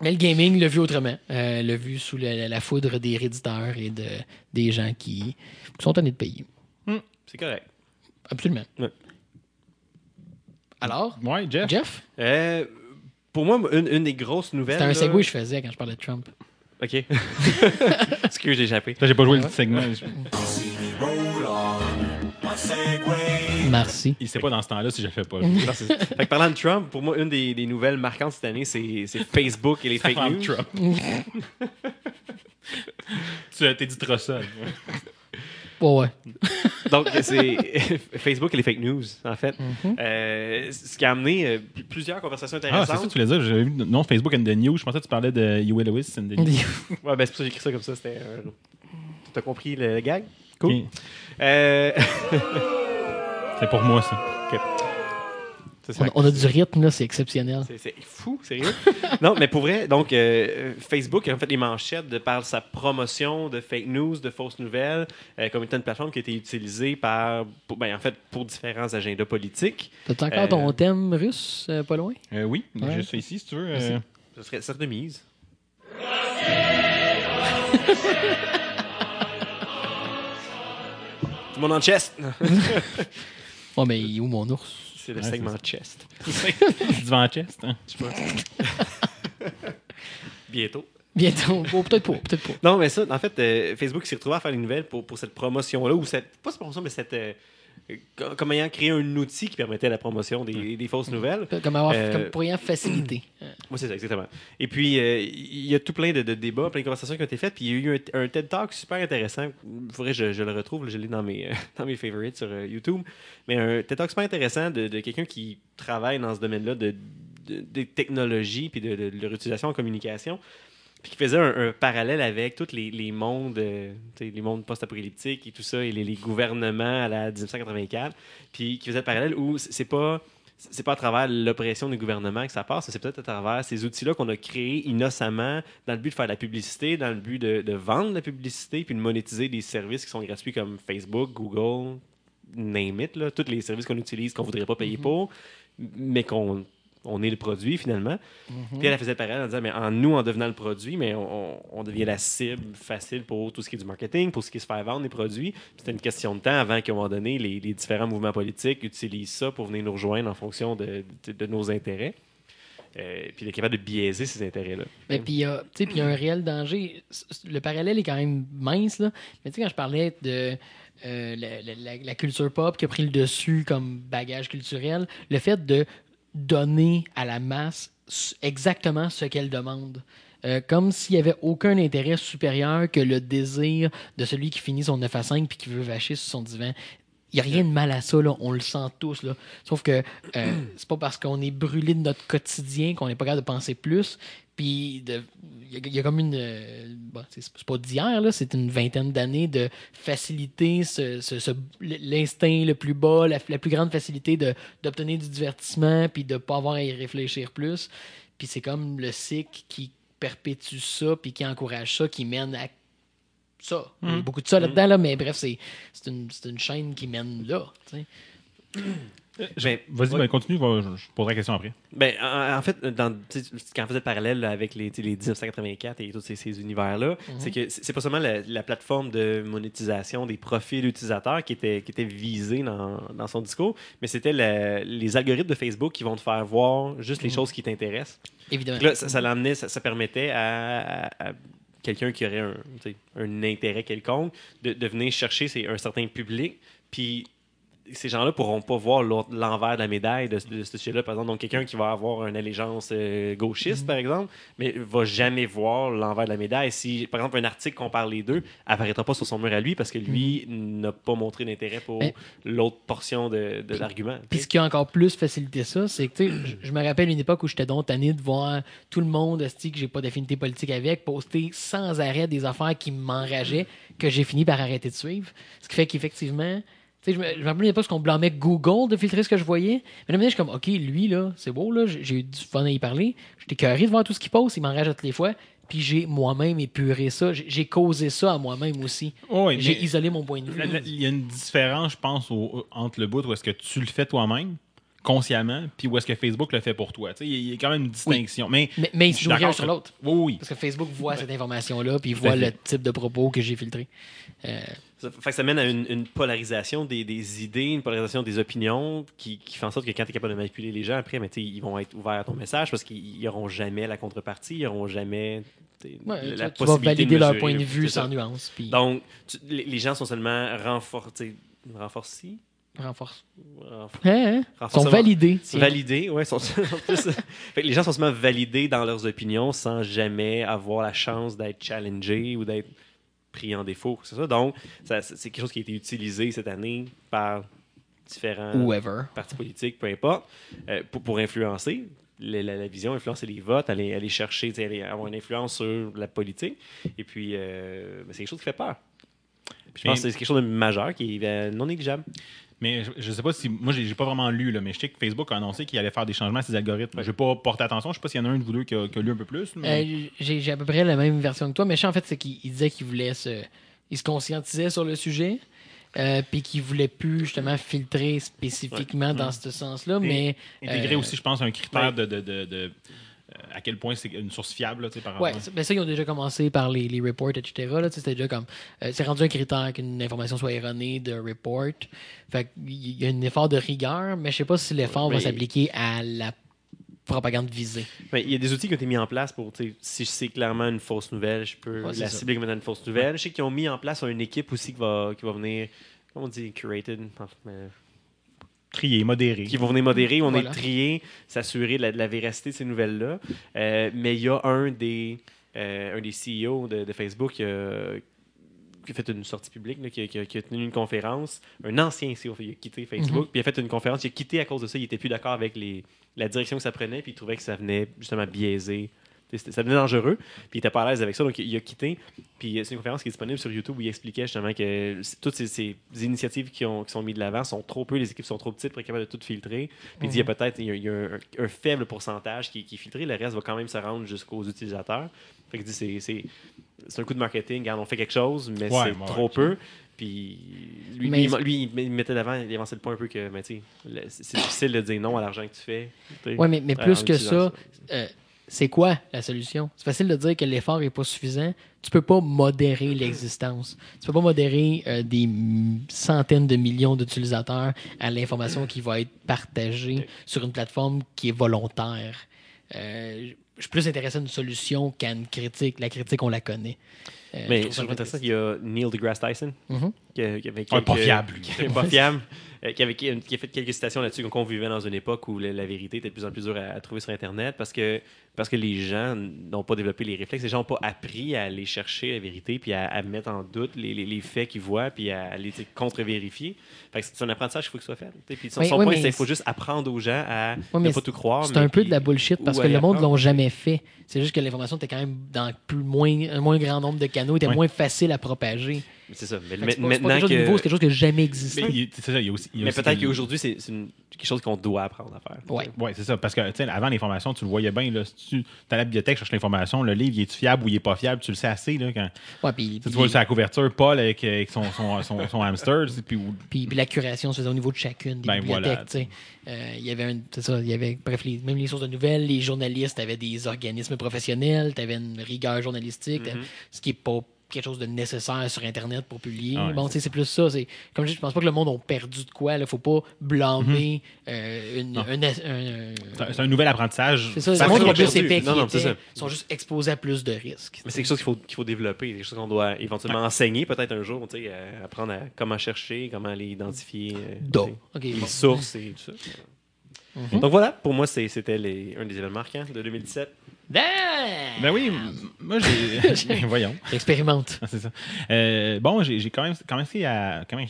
Mais le gaming l'a vu autrement. Euh, l'a vu sous la, la foudre des réditeurs et de, des gens qui, qui sont tannés de payer. C'est correct. Absolument. Ouais. Alors, Ouais, Jeff. Jeff, Euh, pour moi, une, une des grosses nouvelles. c'était un segway que je faisais quand je parlais de Trump. Ok. Excuse, j'ai échappé. J'ai pas joué Ouais. le petit segment. Merci. Il sait pas dans ce temps-là si je le fais pas. Fait que parlant de Trump, pour moi, une des, des nouvelles marquantes cette année, c'est Facebook et les fake news. Trump. tu t'es dit trop ça. Ouais, ouais. Donc, c'est Facebook et les fake news, en fait. Mhm. Euh, ce qui a amené euh, pl- plusieurs conversations Ah, c'est ça intéressantes. que tu voulais dire. J'avais vu non Facebook and the News. Je pensais que tu parlais de Huey Lewis and the News. ouais, ben, c'est pour ça que j'ai écrit ça comme ça. C'était. euh, T'as compris le gag? Cool. Euh, C'est pour moi, ça. On, on a du rythme, là, c'est exceptionnel. C'est- C'est fou, sérieux. non, mais pour vrai, donc euh, Facebook a en fait les manchettes de par sa promotion de fake news, de fausses nouvelles, euh, comme étant une plateforme qui a été utilisée par, pour- ben, en fait, pour différents agendas politiques. T'as encore Euh, ton thème russe euh, pas loin? Euh, oui, Ouais. ça ici, si tu veux. Euh, Ce serait ça de mise. Tout le monde en chest. Oh, mais il est où mon ours? C'est le Ouais, segment c'est chest. du vent chest. Hein? Je sais pas. Bientôt. Bientôt. Oh, peut-être pas, peut-être pas. Non, mais ça, en fait, euh, Facebook s'est retrouvé à faire une nouvelle pour, pour cette promotion-là, ou cette, pas cette promotion, mais cette. euh, comme ayant créé un outil qui permettait la promotion des, des fausses nouvelles. Comme, avoir, Euh, comme pour y avoir facilité. Moi, c'est ça, exactement. Et puis, euh, il y a tout plein de, de débats, plein de conversations qui ont été faites. Puis, il y a eu un, un TED Talk super intéressant. Il faudrait que je, je le retrouve. Je l'ai dans mes, euh, dans mes favorites sur euh, YouTube. Mais un TED Talk super intéressant de, de quelqu'un qui travaille dans ce domaine-là de, de- des technologies puis de, de leur utilisation en communication. Puis qui faisait un, un parallèle avec tous les, les mondes, euh, les mondes post-apocalyptiques et tout ça, et les, les gouvernements à la 1984. Puis qui faisait le parallèle où c'est pas c'est pas à travers l'oppression des gouvernements que ça passe, c'est peut-être à travers ces outils-là qu'on a créés innocemment dans le but de faire de la publicité, dans le but de, de vendre de la publicité, puis de monétiser des services qui sont gratuits comme Facebook, Google, name it, là, tous les services qu'on utilise qu'on voudrait pas payer pour, mais qu'on on est le produit finalement. Puis elle, elle faisait pareil en disant, mais en nous, en devenant le produit, mais on, devient la cible facile pour tout ce qui est du marketing, pour ce qui est se faire vendre des produits. C'était une question de temps avant qu'à un moment donné, les, les différents mouvements politiques utilisent ça pour venir nous rejoindre en fonction de, de- de nos intérêts. Euh, puis d'être capable de biaiser ces intérêts-là. Mais puis il y a- il un réel danger. Le parallèle est quand même mince, là. Mais tu sais, quand je parlais de euh, la, la- la- la culture pop qui a pris le dessus comme bagage culturel, le fait de donner à la masse exactement ce qu'elle demande. Euh, comme s'il n'y avait aucun intérêt supérieur que le désir de celui qui finit son 9 à 5 puis qui veut vacher sur son divan. Il n'y a rien de mal à ça, là. on le sent tous. Là. Sauf que euh, c'est pas parce qu'on est brûlé de notre quotidien qu'on n'est pas capable de penser plus. Puis de- il y, a- il y a comme une. euh, bon, c'est pas d'hier, là, c'est une vingtaine d'années de faciliter ce- ce- ce- l'instinct le plus bas, la, la plus grande facilité d'obtenir du divertissement, puis de ne pas avoir à y réfléchir plus. Puis c'est comme le cycle qui perpétue ça, puis qui encourage ça, qui mène à ça. Il y a beaucoup de ça là-dedans, là, mais bref, c'est une, une chaîne qui mène là. Ben, Vas-y, ouais. ben, continue, va- je, je poserai la question après. Ben, en, en fait, dans, quand on faisait le parallèle là, avec les, les 1984 et tous ces, ces univers-là, c'est que c'est pas seulement la, la plateforme de monétisation des profils utilisateurs qui était, qui était visée dans, dans son discours, mais c'était les algorithmes de Facebook qui vont te faire voir juste les choses qui t'intéressent. Évidemment. Donc Là, ça, ça ça, ça permettait à, à- à quelqu'un qui aurait un, un intérêt quelconque de, de venir chercher c'est un certain public, puis ces gens-là pourront pas voir l'envers de la médaille de, de ce sujet-là. Par exemple, donc quelqu'un qui va avoir une allégeance euh, gauchiste, par exemple, mais va jamais voir l'envers de la médaille. Si, par exemple, un article compare les deux, apparaîtra pas sur son mur à lui parce que lui n'a pas montré d'intérêt pour Mais- l'autre portion de, de l'argument. Puis ce qui a encore plus facilité ça, c'est que je- je me rappelle une époque où j'étais donc tanné de voir tout le monde, esti, que j'ai pas d'affinité politique avec, poster sans arrêt des affaires qui m'enrageaient, que j'ai fini par arrêter de suivre. Ce qui fait qu'effectivement, Je me rappelais pas ce qu'on blâmait Google de filtrer ce que je voyais. Mais là, je suis comme, OK, lui, là, c'est beau, là, j'ai eu du fun à y parler. J'étais curieux de voir tout ce qu'il poste, il m'enrage à toutes les fois. Puis j'ai moi-même épuré ça. J'ai causé ça à moi-même aussi. Ouais, j'ai isolé mon point de vue. Il y a une différence, je pense, au- entre le bout où est-ce que tu le fais toi-même, consciemment, puis où est-ce que Facebook le fait pour toi. Il y, a- quand même une distinction. Mais, Mais, ils jouent rien d'accord sur l'autre. Oui, oui. Parce que Facebook voit cette information-là, puis il voit le type de propos que j'ai filtré. Euh, Ça, fait que ça mène à une, une polarisation des, des idées, une polarisation des opinions qui, qui fait en sorte que quand tu es capable de manipuler les gens, après, mais, ils vont être ouverts à ton message parce qu'ils n'auront jamais la contrepartie, ils n'auront jamais ouais, la, tu- la tu vas possibilité valider de leur point de vue sans nuance. Puis Donc, tu- les, les gens sont seulement renforcés. Renforcés? renforce. Renf- Hein, hein? Sont validés. Validés. Sont, que les gens sont seulement validés dans leurs opinions sans jamais avoir la chance d'être challengés ou d'être pris en défaut. C'est ça? Donc, ça- c'est quelque chose qui a été utilisé cette année par différents Whoever. partis politiques, peu importe, euh, pour, pour influencer la, la- la vision, influencer les votes, aller, aller chercher, aller avoir une influence sur la politique. Et puis, euh, c'est quelque chose qui fait peur. Puis je pense que c'est quelque chose de majeur qui est euh, non négligeable. Mais je, je sais pas si. Moi, j'ai j'ai pas vraiment lu, là, mais je sais que Facebook a annoncé qu'il allait faire des changements à ses algorithmes. Je vais pas porter attention. Je sais pas s'il y en a un de vous deux qui a, qui a lu un peu plus. mais- Euh, j'ai à peu près la même version que toi, mais je sais, en fait, c'est qu'il il disait qu'il voulait se. Il se conscientisait sur le sujet, euh, puis qu'il voulait plus justement filtrer spécifiquement dans ce sens-là, mais. Intégrer euh, aussi, je pense, un critère ouais. de. de, de- de- à quel point c'est une source fiable là, par Ouais, rapport. ça- ben ça, ils ont déjà commencé par les, les reports, etc. C'était déjà comme. euh, c'est rendu un critère qu'une information soit erronée de report. Fait qu'il y a un effort de rigueur, mais je sais pas si l'effort va Mais- s'appliquer à la propagande visée. Il y a des outils qui ont été mis en place pour, si c'est clairement une fausse nouvelle, je peux Ouais, la ça. cibler comme étant une fausse nouvelle. Je sais qu'ils ont mis en place une équipe aussi qui va, qui va venir, comment on dit, curated, euh, Trier, modéré. qui vont venir modérer, on Voilà. est trier, s'assurer de la, de la véracité de ces nouvelles-là. Euh, mais il y a un des, euh, un des CEO de, de Facebook qui a, qui a fait une sortie publique, là, qui, a, qui a- qui a tenu une conférence. Un ancien CEO, il a quitté Facebook, puis il a fait une conférence. Il a quitté à cause de ça. Il était plus d'accord avec les, la direction que ça prenait, puis il trouvait que ça venait justement biaiser. Ça devenait dangereux, puis il était pas à l'aise avec ça, donc il a quitté. Puis euh, c'est une conférence qui est disponible sur YouTube où il expliquait justement que toutes ces, ces initiatives qui, ont, qui sont mises de l'avant sont trop peu, les équipes sont trop petites pour être capables de tout filtrer. Puis il dit il y a peut-être il y a, il y a un, un faible pourcentage qui, qui est filtré, le reste va quand même se rendre jusqu'aux utilisateurs. Fait qu'il dit c'est, un coup de marketing, regarde, on fait quelque chose, mais Ouais, c'est ouais, trop peu. Puis lui, Mais- lui, il- lui, il mettait d'avant, il avançait le point un peu que mais le- c'est difficile de dire non à l'argent que tu fais. Ouais, mais, mais en plus que ça, euh, c'est quoi la solution? C'est facile de dire que l'effort n'est pas suffisant. Tu peux pas modérer l'existence. Tu peux pas modérer euh, des centaines de millions d'utilisateurs à l'information qui va être partagée sur une plateforme qui est volontaire. Euh, je suis plus intéressé à une solution qu'à une critique. La critique, on la connaît. Euh, Mais trouve je ça qu'il y a Neil deGrasse Tyson Mhm. qui, qui avait pas fiable, lui. qui avait pas fiable, euh, qui, avait, qui a qui a fait quelques citations là-dessus, qu'on vivait dans une époque où la, la vérité était de plus en plus dure à, à trouver sur Internet parce que, parce que les gens n'ont pas développé les réflexes, les gens n'ont pas appris à aller chercher la vérité puis à, à mettre en doute les, les- les faits qu'ils voient puis à, les contre-vérifier. C'est un apprentissage qu'il faut que ce soit fait. Puis son, Oui, son oui, point, c'est qu'il faut juste apprendre aux gens à Ouais, ne pas tout croire. C'est un peu puis- de la bullshit parce que le monde apprendre. l'ont jamais fait. C'est juste que l'information était quand même dans plus, moins, un moins grand nombre de canaux, était Ouais. moins facile à propager. C'est ça. Mais C'est c'est pas maintenant quelque chose de que... nouveau, c'est quelque chose qui n'a jamais existé. Mais il- c'est ça, il y a aussi. il y a Mais aussi peut-être qu'aujourd'hui, c'est c'est une- quelque chose qu'on doit apprendre à faire. Ouais. Oui, c'est ça. Parce que, tu sais, avant l'information, tu le voyais bien. Là, si tu es à la bibliothèque, cherches l'information, le livre, il est fiable ou il est pas fiable, tu le sais assez. Là, quand, Ouais, puis, tu vois sur la couverture, Paul avec, avec son, son, son, son hamster, puis ou- Puis, puis la curation se faisait au niveau de chacune des Ben bibliothèques. voilà. tu sais. Euh, il y avait un- c'est ça, il y avait bref les, même les sources de nouvelles, les journalistes avaient des organismes professionnels, tu avais une rigueur journalistique, Mm-hmm. ce qui est pas quelque chose de nécessaire sur internet pour publier. Ouais. bon, tu sais, c'est plus ça, c'est comme je dis, je pense pas que le monde a perdu de quoi, il faut pas blâmer Mm-hmm. euh, une- Non. un, un- un- c'est un- nouvel apprentissage. c'est ça, Ça le monde a plus épais Non, non, c'est qu'ils ça. étaient, sont juste exposés à plus de risques. Mais c'est quelque chose qu'il faut, qu'il faut développer, quelque chose qu'on doit éventuellement enseigner peut-être un jour, tu sais, euh, apprendre à comment chercher, comment aller identifier euh, les bon. sources et tout ça. Mhm. Donc voilà, pour moi, c'était les- un des événements marquants de 2017. Ah! Ben oui, moi, j'ai. Voyons. J'expérimente. Ah, C'est ça. Euh, bon, j'ai quand même commencé à. Comment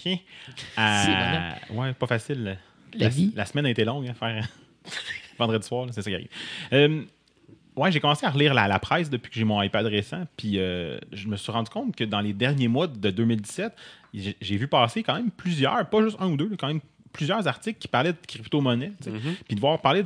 à, Ouais, pas facile. La vie. La semaine a été longue à faire vendredi soir, c'est ça qui arrive. Euh, Ouais, j'ai commencé à relire la, la presse depuis que j'ai mon iPad récent, puis euh, je me suis rendu compte que dans les derniers mois de 2017, j'ai vu passer quand même plusieurs, pas juste un ou deux, quand même plusieurs articles qui parlaient de crypto-monnaie. sais. Puis de voir parler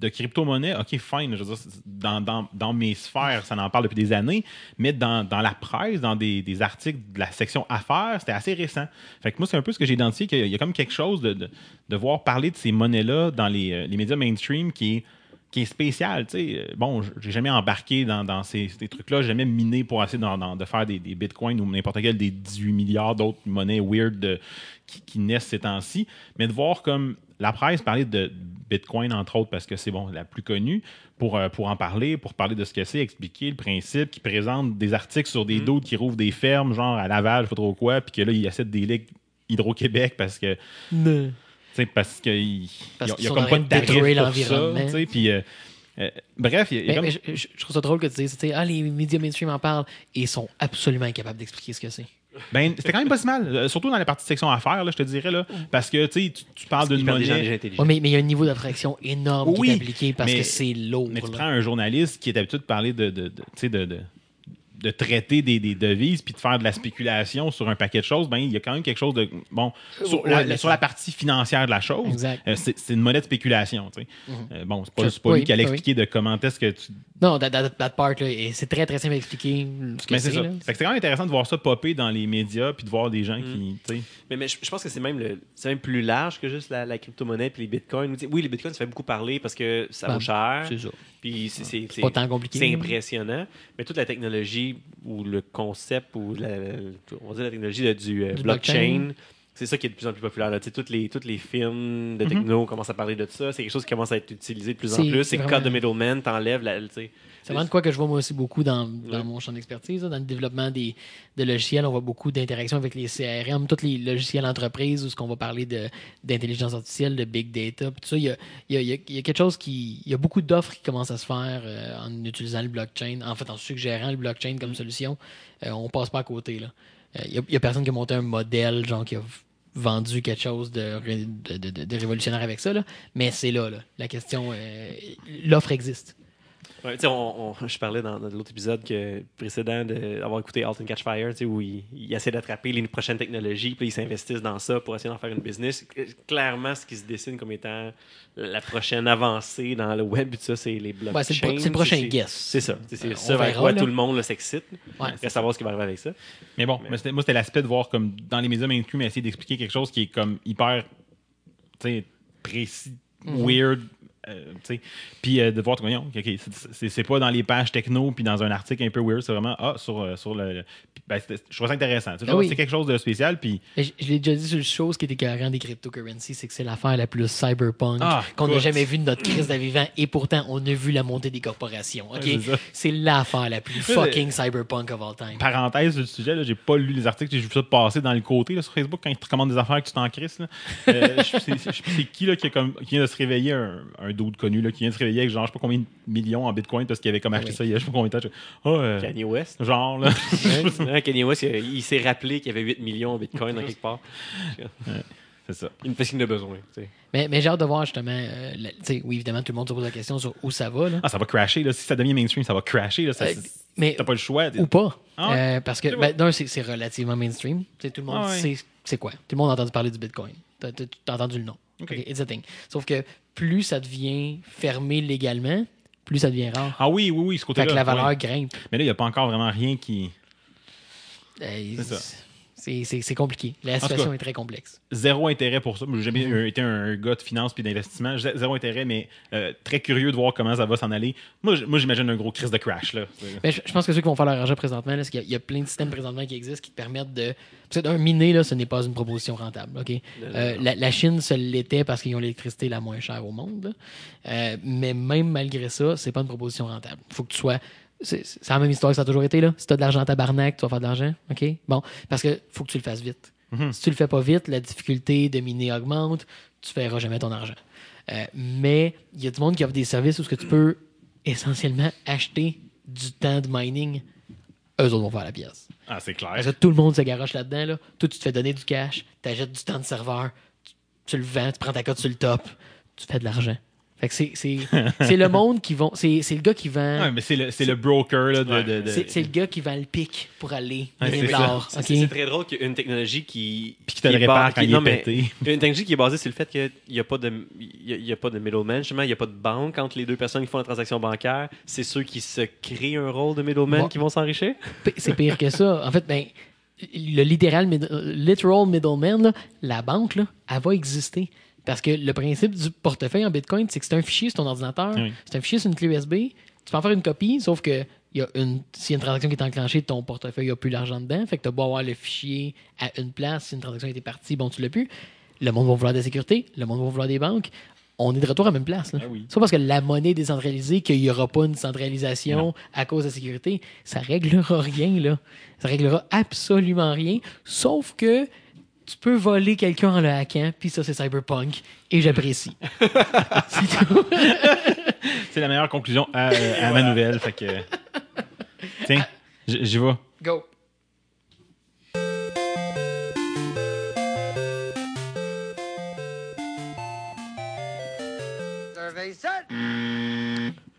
de, crypto-monnaie, ok, fine, je veux dire, c'est- dans, dans- dans mes sphères, ça en parle depuis des années, mais dans, dans la presse, dans des, des articles de la section affaires, c'était assez récent. Fait que moi, c'est un peu ce que j'ai identifié, qu'il y a comme quelque chose de, de, de voir parler de ces monnaies-là dans les, euh, les médias mainstream qui est qui est spécial. tu sais. Euh, Bon, j'ai jamais embarqué dans, dans ces, ces trucs-là, j'ai jamais miné pour essayer de faire des, des bitcoins ou n'importe quel des 18 milliards d'autres monnaies weird de- qui, qui naissent ces temps-ci. Mais de voir comme la presse parler de bitcoin, entre autres, parce que c'est bon, la plus connue, pour, euh, pour en parler, pour parler de ce que c'est, expliquer le principe, qui présente des articles sur des doutes qui rouvrent des fermes, genre à Laval, je sais pas trop quoi, puis que là, ils essaient des ligues Hydro-Québec parce que. Tu sais, parce qu'il n'y a, comme pas de tarif l'environnement. tu sais, Puis, euh, euh, bref, il y a- il y a Mais, comme- mais je, trouve ça drôle que tu dises, ah, les médias mainstream en parlent et sont absolument incapables d'expliquer ce que c'est. ben, c'était quand même pas si mal, euh, surtout dans la partie section affaires, là, je te dirais, là, parce que tu tu- parles d'une des gens monnaie. déjà intelligents. Ouais, mais mais il y a un niveau d'abstraction énorme qui Oui, est appliqué parce mais- que c'est lourd. Mais tu là. prends un journaliste qui est habitué de parler de, de, de, tu sais, de, de, traiter des, des devises puis de faire de la spéculation sur un paquet de choses, ben, il y a quand même quelque chose de. Bon, sur, Ouais, la, mais sur la partie financière de la chose, euh, c'est une monnaie de spéculation. tu sais. Euh, bon, c'est pas, pas Oui, lui qui allait oui. expliquer de comment est-ce que tu Non, that, that- that part, là, et c'est très, très simple à expliquer ce que Mais c'est ça. là. Fait que c'est quand même intéressant de voir ça popper dans les médias puis de voir des gens qui. sais. Mais, mais je, je pense que c'est même, le- c'est même plus large que juste la, la crypto-monnaie puis les bitcoins. Oui, les bitcoins, ça fait beaucoup parler parce que ça Ben, vaut cher. C'est ça. Puis c'est, c'est, c'est- pas tant compliqué. C'est impressionnant. Mais toute la technologie ou le concept ou la, on va dire la technologie là, du, euh, Du blockchain, blockchain. C'est ça qui est de plus en plus populaire. Là. Toutes les, toutes les films de techno commencent à parler de ça. C'est quelque chose qui commence à être utilisé de plus en plus. c'est vraiment- de middleman, t'enlèves la. C'est vraiment de quoi que je vois moi aussi beaucoup dans, dans Ouais. mon champ d'expertise, dans le développement des, de logiciels. On voit beaucoup d'interactions avec les CRM, tous les logiciels entreprises où ce qu'on va parler d'intelligence artificielle, de big data. tout ça, il y a, il y a- il y a- il y a quelque chose qui. Il y a beaucoup d'offres qui commencent à se faire euh, en utilisant le blockchain, en fait en suggérant le blockchain comme solution. Euh, on passe pas à côté. Là. Euh, Il y a- personne qui a monté un modèle, genre qui a vendu quelque chose de, de, de- révolutionnaire avec ça, mais c'est là, là. La question, euh, l'offre existe. Ouais, tu sais, on, on- je parlais dans, dans l'autre épisode que, précédent d'avoir écouté Alton Catch Fire, tu sais, où ils il essaient d'attraper les prochaines technologies, puis ils s'investissent dans ça pour essayer d'en faire une business. Clairement, ce qui se dessine comme étant la prochaine avancée dans le web, tout ça, c'est les blockchains. Ouais, c'est le pro- c'est le prochain guess. C'est ça. C'est c'est Euh, ça on vers quoi là. tout le monde là, s'excite. Ouais, Reste à savoir ce qui va arriver avec ça. Mais bon, mais moi, c'était l'aspect de voir comme dans les médias mainstream, essayer d'expliquer quelque chose qui est comme hyper précis, weird. Euh, puis euh, de voir, voyons, ok, ok, c'est- pas dans les pages techno puis dans un article un peu weird, c'est vraiment ah sur, euh, sur le. ben, je trouve ça intéressant. Ah oui. C'est quelque chose de spécial. Puis Je, je l'ai déjà dit sur le show, ce qui était carrément des cryptocurrencies, c'est que c'est l'affaire la plus cyberpunk Ah, qu'on n'a jamais vue de notre crise d'avivant. Et pourtant, on a vu la montée des corporations. Ouais, c'est l'affaire la plus fucking cyberpunk of all time. parenthèse sur le sujet, j'ai pas lu les articles, j'ai vu ça passer dans le côté là, sur Facebook quand ils te recommandent des affaires que tu t'en crisses. Euh, c'est qui là, qui, a comme, qui vient de se réveiller, un, un dude connu, là, qui vient de se réveiller avec genre, je sais pas combien de millions en bitcoin parce qu'il avait comme acheté ça il y a je sais pas combien de temps. Je- Ah, euh, Kanye West. genre, là. Ouais, Kanye West, il, il s'est rappelé qu'il y avait 8 millions en Bitcoin dans quelque part. c'est ça. Une en a besoin. Mais, mais j'ai hâte de voir justement. euh, la- tu sais, oui, évidemment, tout le monde se pose la question sur où ça va. Là. Ah, ça va crasher. Là. Si ça devient mainstream, ça va crasher. Là. Ça, Euh, mais T'as pas le choix. ou pas. Ah? Euh, parce que, ben, d'un, c'est c'est relativement mainstream. Tout le monde Ah ouais. sait c'est quoi. Tout le monde a entendu parler du Bitcoin. T'as entendu le nom. Ok. It's a thing. Sauf que plus ça devient fermé légalement, plus ça devient rare. Ah oui, oui, oui, ce fait côté-là. que la valeur ouais. grimpe. Mais là, il n'y a pas encore vraiment rien qui. Euh, C'est ça. C'est compliqué. La situation cas, est très complexe. Zéro intérêt pour ça. Moi, J'ai jamais été un gars de finance puis d'investissement. Zé- Zéro intérêt, mais euh, très curieux de voir comment ça va s'en aller. Moi, j'imagine un gros crise de crash. Là. Mais je, je pense que ceux qui vont faire leur argent présentement, là, c'est qu'il y a- il y, a plein de systèmes présentement qui existent qui te permettent de. Que d'un miner, là, ce n'est pas une proposition rentable. ok? Euh, la, la Chine se l'était parce qu'ils ont l'électricité la moins chère au monde. Euh, mais même malgré ça, c'est pas une proposition rentable. Il faut que tu sois. C'est la même histoire que ça a toujours été. là. Si tu as de l'argent à tabarnak, tu vas faire de l'argent. OK? Bon, parce que faut que tu le fasses vite. Mhm. Si tu le fais pas vite, la difficulté de miner augmente, tu feras jamais ton argent. Euh, mais il y a du monde qui offre des services où ce que tu peux essentiellement acheter du temps de mining. Eux autres vont faire la pièce. Ah, c'est clair. Parce que tout le monde se garoche là-dedans. Là. Toi, tu te fais donner du cash, tu achètes du temps de serveur, tu, tu le vends, tu prends ta cote sur le top, tu fais de l'argent. Fait que c'est, c'est, c'est le monde qui vont. C'est, c'est le gars qui vend. Ouais, mais c'est le, c'est le broker là, de. Ouais. de- de- c'est, c'est le gars qui vend le pic pour aller Ouais, c'est ça. C'est très drôle qu'il y ait une technologie qui. Puis qui te le est répare quand qui- il non, est mais pété. Une technologie qui est basée sur le fait qu'il n'y a, pas de- il y a- il y a pas de middleman, justement, il n'y a pas de banque entre les deux personnes qui font la transaction bancaire. C'est ceux qui se créent un rôle de middleman Bon. qui vont s'enrichir? P- C'est pire que ça. En fait, ben, le littéral, mid- literal middleman, là, la banque, là, elle va exister. Parce que le principe du portefeuille en Bitcoin, c'est que c'est un fichier sur ton ordinateur, Oui. c'est un fichier sur une clé USB. Tu peux en faire une copie, sauf que il y a une, s'il y a une transaction qui est enclenchée, ton portefeuille n'a plus l'argent dedans. Fait que tu as beau avoir le fichier à une place. Si une transaction était partie, bon, tu l'as plus. Le monde va vouloir de la sécurité, le monde va vouloir des banques. On est de retour à la même place. là. Ah oui. C'est pas parce que la monnaie est décentralisée qu'il n'y aura pas une centralisation à cause de la sécurité. Ça réglera rien, là. Ça réglera absolument rien. Sauf que tu peux voler quelqu'un en le hackant, puis ça, c'est cyberpunk. Et j'apprécie. c'est tout. C'est la meilleure conclusion à, à ma nouvelle. Fait que. Tiens, j'y vais. Go.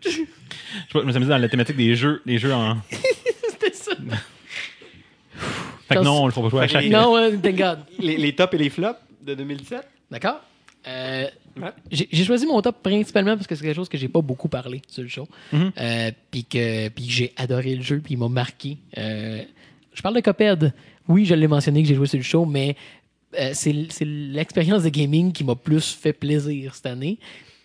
Je sais pas, je me suis amusé dans la thématique des jeux, les jeux en. C'était ça. Fait que non, on le fera pas jouer à chaque. Non, euh, thank God. Les, les tops et les flops de 2017. D'accord? Euh, Ouais. j'ai choisi mon top principalement parce que c'est quelque chose que j'ai pas beaucoup parlé sur le show. Mhm. Euh, puis que, puis que j'ai adoré le jeu, puis il m'a marqué. Euh, je parle de Coped. Oui, je l'ai mentionné que j'ai joué sur le show, mais euh, c'est l'expérience de gaming qui m'a plus fait plaisir cette année.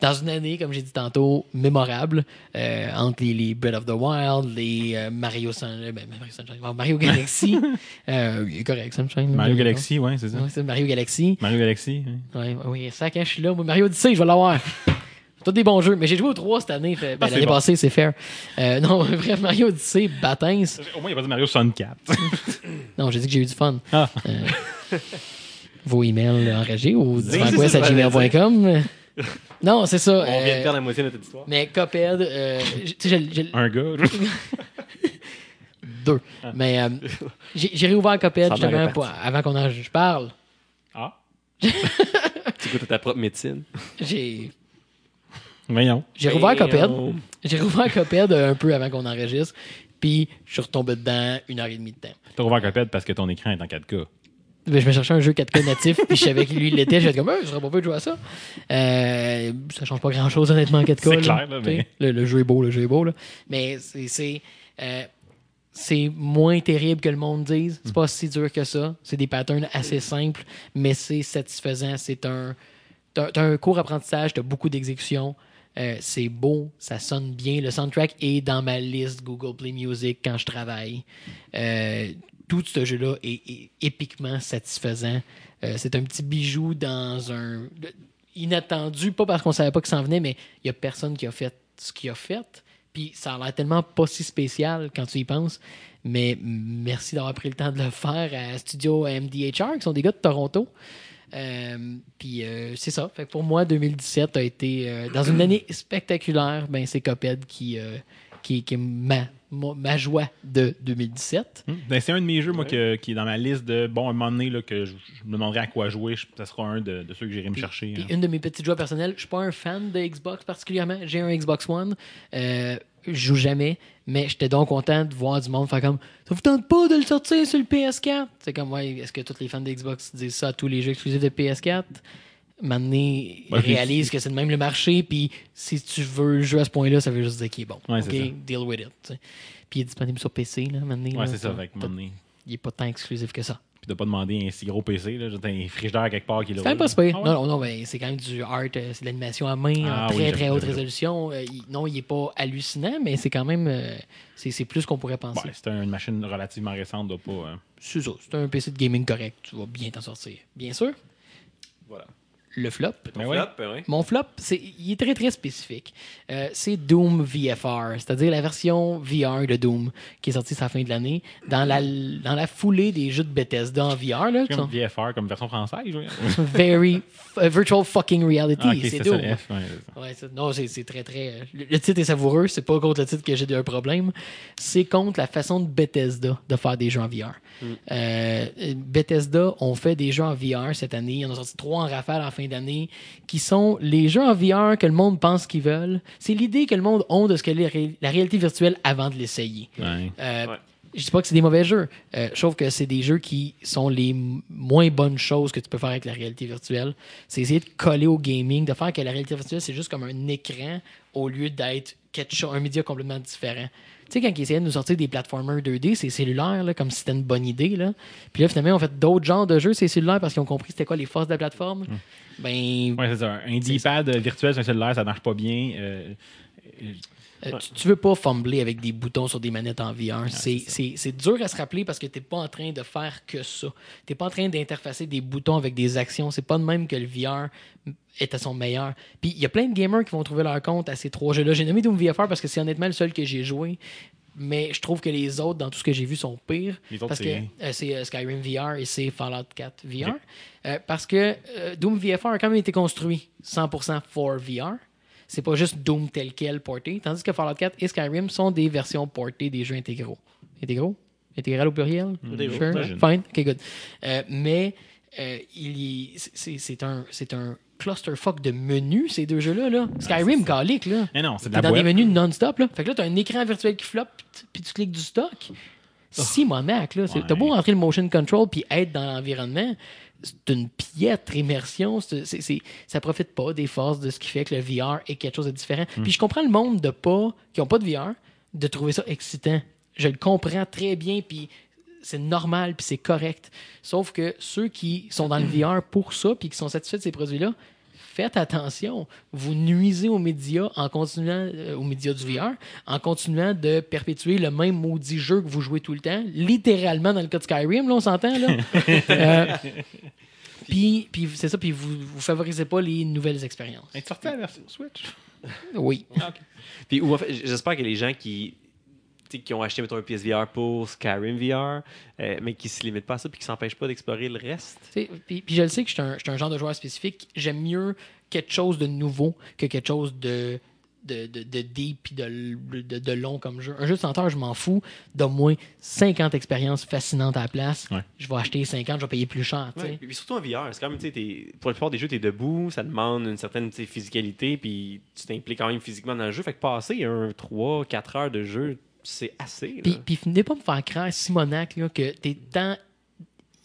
Dans une année, comme j'ai dit tantôt, mémorable, euh, entre les, les Breath of the Wild, les euh, Mario, Sun- euh, ben, Mario, Sunshine, Mario Galaxy. euh, il est correct, Sunshine. Mario Galaxy, ouais, c'est ça. Ouais, c'est Mario Galaxy. Mario Galaxy. Ouais, ouais, oui, ça, quand je suis là. Mario Odyssey, je vais l'avoir. Tous des bons jeux. Mais j'ai joué aux 3 cette année. ben, Ah, L'année bon. passée, c'est fair. Non, bref, Mario Odyssey, Batins. Au moins, il n'y a pas de Mario 64. Non, j'ai dit que j'ai eu du fun. Ah. Vos emails enragés je divanquest.gmail.com. Non, c'est ça. On vient de euh, perdre la moitié de notre histoire. mais Cuphead, euh, tu sais, Un gars. deux. Mais euh, j'ai réouvert Cuphead Ça justement pour- avant qu'on en je parle. Ah. Tu goûtes ta propre médecine. J'ai Voyons. j'ai rouvert Cuphead. on- J'ai rouvert Cuphead un peu avant qu'on enregistre. Puis je suis retombé dedans une heure et demie de temps. T'as rouvert Cuphead parce que ton écran est en 4K. Ben, je me cherchais un jeu 4K natif, puis je savais que lui il l'était. J'étais comme, je serais pas fait de jouer à ça. Euh, ça change pas grand chose, honnêtement, en 4K. C'est clair, là, mais- Le, le jeu est beau, le jeu est beau. Là. Mais c'est. c'est, euh, c'est moins terrible que le monde dise. C'est pas si dur que ça. C'est des patterns assez simples, mais c'est satisfaisant. C'est un. T'as t'as un court apprentissage, t'as beaucoup d'exécution. Euh, c'est beau, ça sonne bien. Le soundtrack est dans ma liste Google Play Music quand je travaille. Euh, tout ce jeu-là est, épiquement satisfaisant. Euh, c'est un petit bijou dans un inattendu, pas parce qu'on savait pas que ça en venait, mais il y a personne qui a fait ce qu'il a fait. Puis ça a l'air tellement pas si spécial quand tu y penses. Mais merci d'avoir pris le temps de le faire à Studio MDHR, qui sont des gars de Toronto. Euh, puis euh, c'est ça. Pour moi, 2017 a été dans une année spectaculaire. Ben c'est Coped qui, qui, ma, ma, ma joie de 2017. Hmm. Ben, c'est un de mes jeux, moi, que- qui est dans ma liste de. Bon, un moment donné, là, que je, je me demanderai à quoi jouer. je- ça sera un de, de ceux que j'irai me chercher. Puis hein. une de mes petites joies personnelles, je suis pas un fan de Xbox particulièrement. J'ai un Xbox One. Euh, je joue jamais, mais j'étais donc content de voir du monde faire comme Ça vous tente pas de le sortir sur le PS4 C'est comme, ouais, est-ce que tous les fans de Xbox disent ça à tous les jeux exclusifs de PS4 Ouais, puis- réalisent que c'est de même le marché, puis si tu veux jouer à ce point-là, ça veut juste dire qu'il est bon. Ouais, ok, deal with it. Puis il est disponible sur PC, là, maintenant. Ouais, c'est ça. moment donné, il est pas tant exclusif que ça. Puis de pas demander un si gros PC. Là, j'ai un frigidaire quelque part qui est là. C'est pas super. Ah ouais? Non, non, non, mais c'est quand même du art, euh, c'est de l'animation à main Ah en oui, très, très haute résolution. Euh, il- non, il est pas hallucinant, mais c'est quand même. euh, c'est plus qu'on pourrait penser. C'est une machine relativement récente. doit pas, hein. C'est ça. C'est un PC de gaming correct. Tu vas bien t'en sortir. Bien sûr. Voilà. Le flop. Ben. Flop, ben. Mon flop, c'est, il est très très spécifique. Euh, c'est Doom VFR, c'est-à-dire la version VR de Doom qui est sortie à la fin de l'année, dans la, dans la foulée des jeux de Bethesda en VR. Là, Comme VFR, comme version française. very euh, virtual fucking reality. Ah, ok, c'est ça Doom. le F. ouais, c'est ça. Ouais, c'est- non, c'est c'est très, très. euh, Le, titre est savoureux, c'est pas contre le titre que j'ai un problème. C'est contre la façon de Bethesda de faire des jeux en VR. Euh, Bethesda ont fait des jeux en VR cette année. Ils en ont sorti trois en rafale en fin fin d'année, qui sont les jeux en VR que le monde pense qu'ils veulent. C'est l'idée que le monde a de ce qu'est la ré- la réalité virtuelle avant de l'essayer. Ouais. Euh, Ouais. Je dis pas que c'est des mauvais jeux. Euh, je trouve que c'est des jeux qui sont les moins bonnes choses que tu peux faire avec la réalité virtuelle. C'est essayer de coller au gaming, de faire que la réalité virtuelle, c'est juste comme un écran au lieu d'être un média complètement différent. Tu sais, quand ils essayaient de nous sortir des platformers 2D, c'est cellulaire, là, comme si c'était une bonne idée. Là. Puis là, finalement, on fait d'autres genres de jeux, c'est cellulaire, parce qu'ils ont compris c'était quoi les forces de la plateforme. Ben, Ouais, c'est ça. Un D-pad virtuel sur un cellulaire, ça marche pas bien. Euh, Euh, tu, tu veux pas fumbler avec des boutons sur des manettes en VR. c'est, dur à se rappeler parce que t'es pas en train de faire que ça. T'es pas en train d'interfacer des boutons avec des actions. C'est pas de même que le VR est à son meilleur. Puis il y a plein de gamers qui vont trouver leur compte à ces trois jeux-là. J'ai nommé Doom VFR parce que c'est honnêtement le seul que j'ai joué. Mais je trouve que les autres, dans tout ce que j'ai vu, sont pires. Les autres, parce que c'est- euh, c'est euh, Skyrim VR et c'est Fallout 4 VR. Euh, parce que euh, Doom VFR a quand même été construit 100% for VR. C'est pas juste Doom tel quel porté. Tandis que Fallout 4 et Skyrim sont des versions portées des jeux intégraux. Intégraux? Intégral au pluriel? Intégraux, Sure. Fine. Ok, good. Euh, mais euh, il y- c'est c'est un, c'est un clusterfuck de menus, ces deux jeux-là. Là. Skyrim, calique, là. Mais non, c'est de la dans des menus non-stop. Là. Fait que là, t'as un écran virtuel qui floppe, puis- tu cliques du stock. Si, mon Mac, là. Ouais. T'as beau rentrer le motion control puis être dans l'environnement, c'est une piètre immersion. C'est, c'est- c'est- ça profite pas des forces de ce qui fait que le VR est quelque chose de différent. Puis je comprends le monde de pas, qui ont pas de VR, de trouver ça excitant. Je le comprends très bien, puis c'est normal, puis c'est correct. Sauf que ceux qui sont dans le VR pour ça, puis qui sont satisfaits de ces produits-là, faites attention. Vous nuisez aux médias en continuant, euh, aux médias du VR, en continuant de perpétuer le même maudit jeu que vous jouez tout le temps, littéralement dans le cas de Skyrim, là, on s'entend, là. Euh, puis, puis c'est ça, puis vous, vous favorisez pas les nouvelles expériences. Est sortie la version Switch. Oui. Puis, ou en fait, j'espère que les gens qui, qui ont acheté mettons, un PSVR pour Skyrim VR, euh, mais qui se limitent pas à ça puis qui s'empêchent pas d'explorer le reste. Puis, puis je le sais que je suis un, genre de joueur spécifique. J'aime mieux quelque chose de nouveau que quelque chose de, de, de, de deep puis de, de, de long comme jeu. Un jeu de 100 heures, je m'en fous. D'au moins 50 expériences fascinantes à la place. Ouais. Je vais acheter 50, je vais payer plus cher. Ouais, puis surtout en VR, c'est quand même, t'es- pour la plupart des jeux, tu es debout, ça demande une certaine physicalité, puis tu t'impliques quand même physiquement dans le jeu. Fait que passer un 3, 4 heures de jeu, c'est assez. Puis, puis venez pas me faire croire, Simonac, là, que t'es tant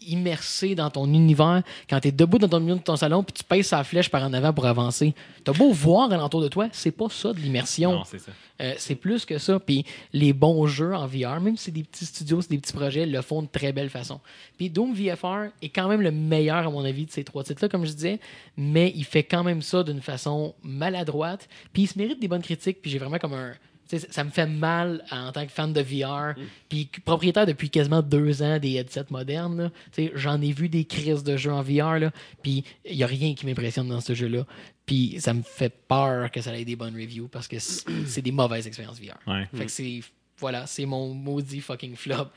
immersé dans ton univers quand t'es debout dans ton milieu de ton salon puis tu pèses sa flèche par en avant pour avancer. T'as beau voir alentour de toi, c'est pas ça de l'immersion. C'est. Euh, plus que ça. Puis les bons jeux en VR, même si c'est des petits studios, c'est des petits projets, le font de très belle façon. Puis Doom VFR est quand même le meilleur, à mon avis, de ces trois titres-là, comme je disais, mais il fait quand même ça d'une façon maladroite. Puis il se mérite des bonnes critiques. Puis j'ai vraiment comme un. Ça me fait mal en tant que fan de VR, puis propriétaire depuis quasiment deux ans des headsets modernes. là. Tu sais, J'en ai vu des crises de jeux en VR, là, puis il n'y a rien qui m'impressionne dans ce jeu-là. Puis ça me fait peur que ça ait des bonnes reviews parce que c'est c'est des mauvaises expériences VR. Ouais. Fait que c'est. Voilà, c'est mon maudit fucking flop.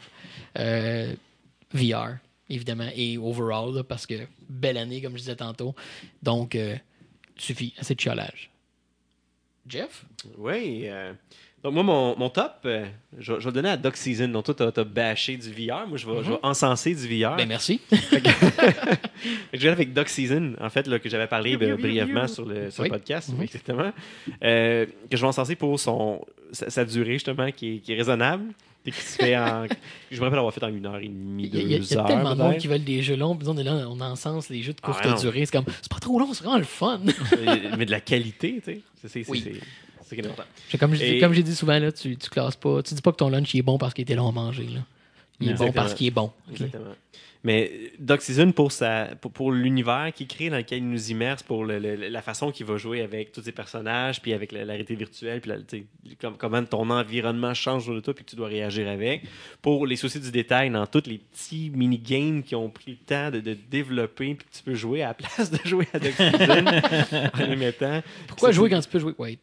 Euh, VR, évidemment, et overall, là, parce que belle année, comme je disais tantôt. Donc, euh, suffit, assez de chiolage. Jeff? Oui. euh, donc, moi, mon, mon top, euh, je, vais- je vais le donner à Doc Season. Donc, toi, t'as- t'as bâché du VR. Moi, je vais, je vais encenser du VR. Ben, merci. Je vais avec Doc Season, en fait, là, que j'avais parlé brièvement sur le, sur le Oui. podcast, Mhm. exactement. Euh, que je vais encenser pour son, sa, sa durée, justement, qui est, qui est raisonnable. Et qui se fait en. Je me rappelle avoir fait en une heure et demie, deux a, il y a- il y a heures. tellement de monde qui veulent des jeux longs, puis on est là, on encense les jeux de courte Ah, durée. C'est comme, c'est pas trop long, c'est vraiment le fun. Mais de la qualité, tu sais. C'est- Oui. qui est important. Comme, Et- j'ai dit souvent, là, tu, tu classes pas. Tu dis pas que ton lunch il est bon parce qu'il était long à manger. Là. Il est bon parce qu'il est bon. Exactement. Mais Doc Season, pour, sa, pour, pour l'univers qu'il crée, dans lequel il nous immerse, pour le- le- la façon qu'il va jouer avec tous ses personnages, puis avec la, la réalité virtuelle, puis la- comme, comment ton environnement change autour de toi, puis que tu dois réagir avec. Pour les soucis du détail, dans tous les petits mini-games qui ont pris le temps de, de développer, puis que tu peux jouer à la place de jouer à Doc Season en les mettant. Pourquoi jouer quand tu peux jouer? Wait.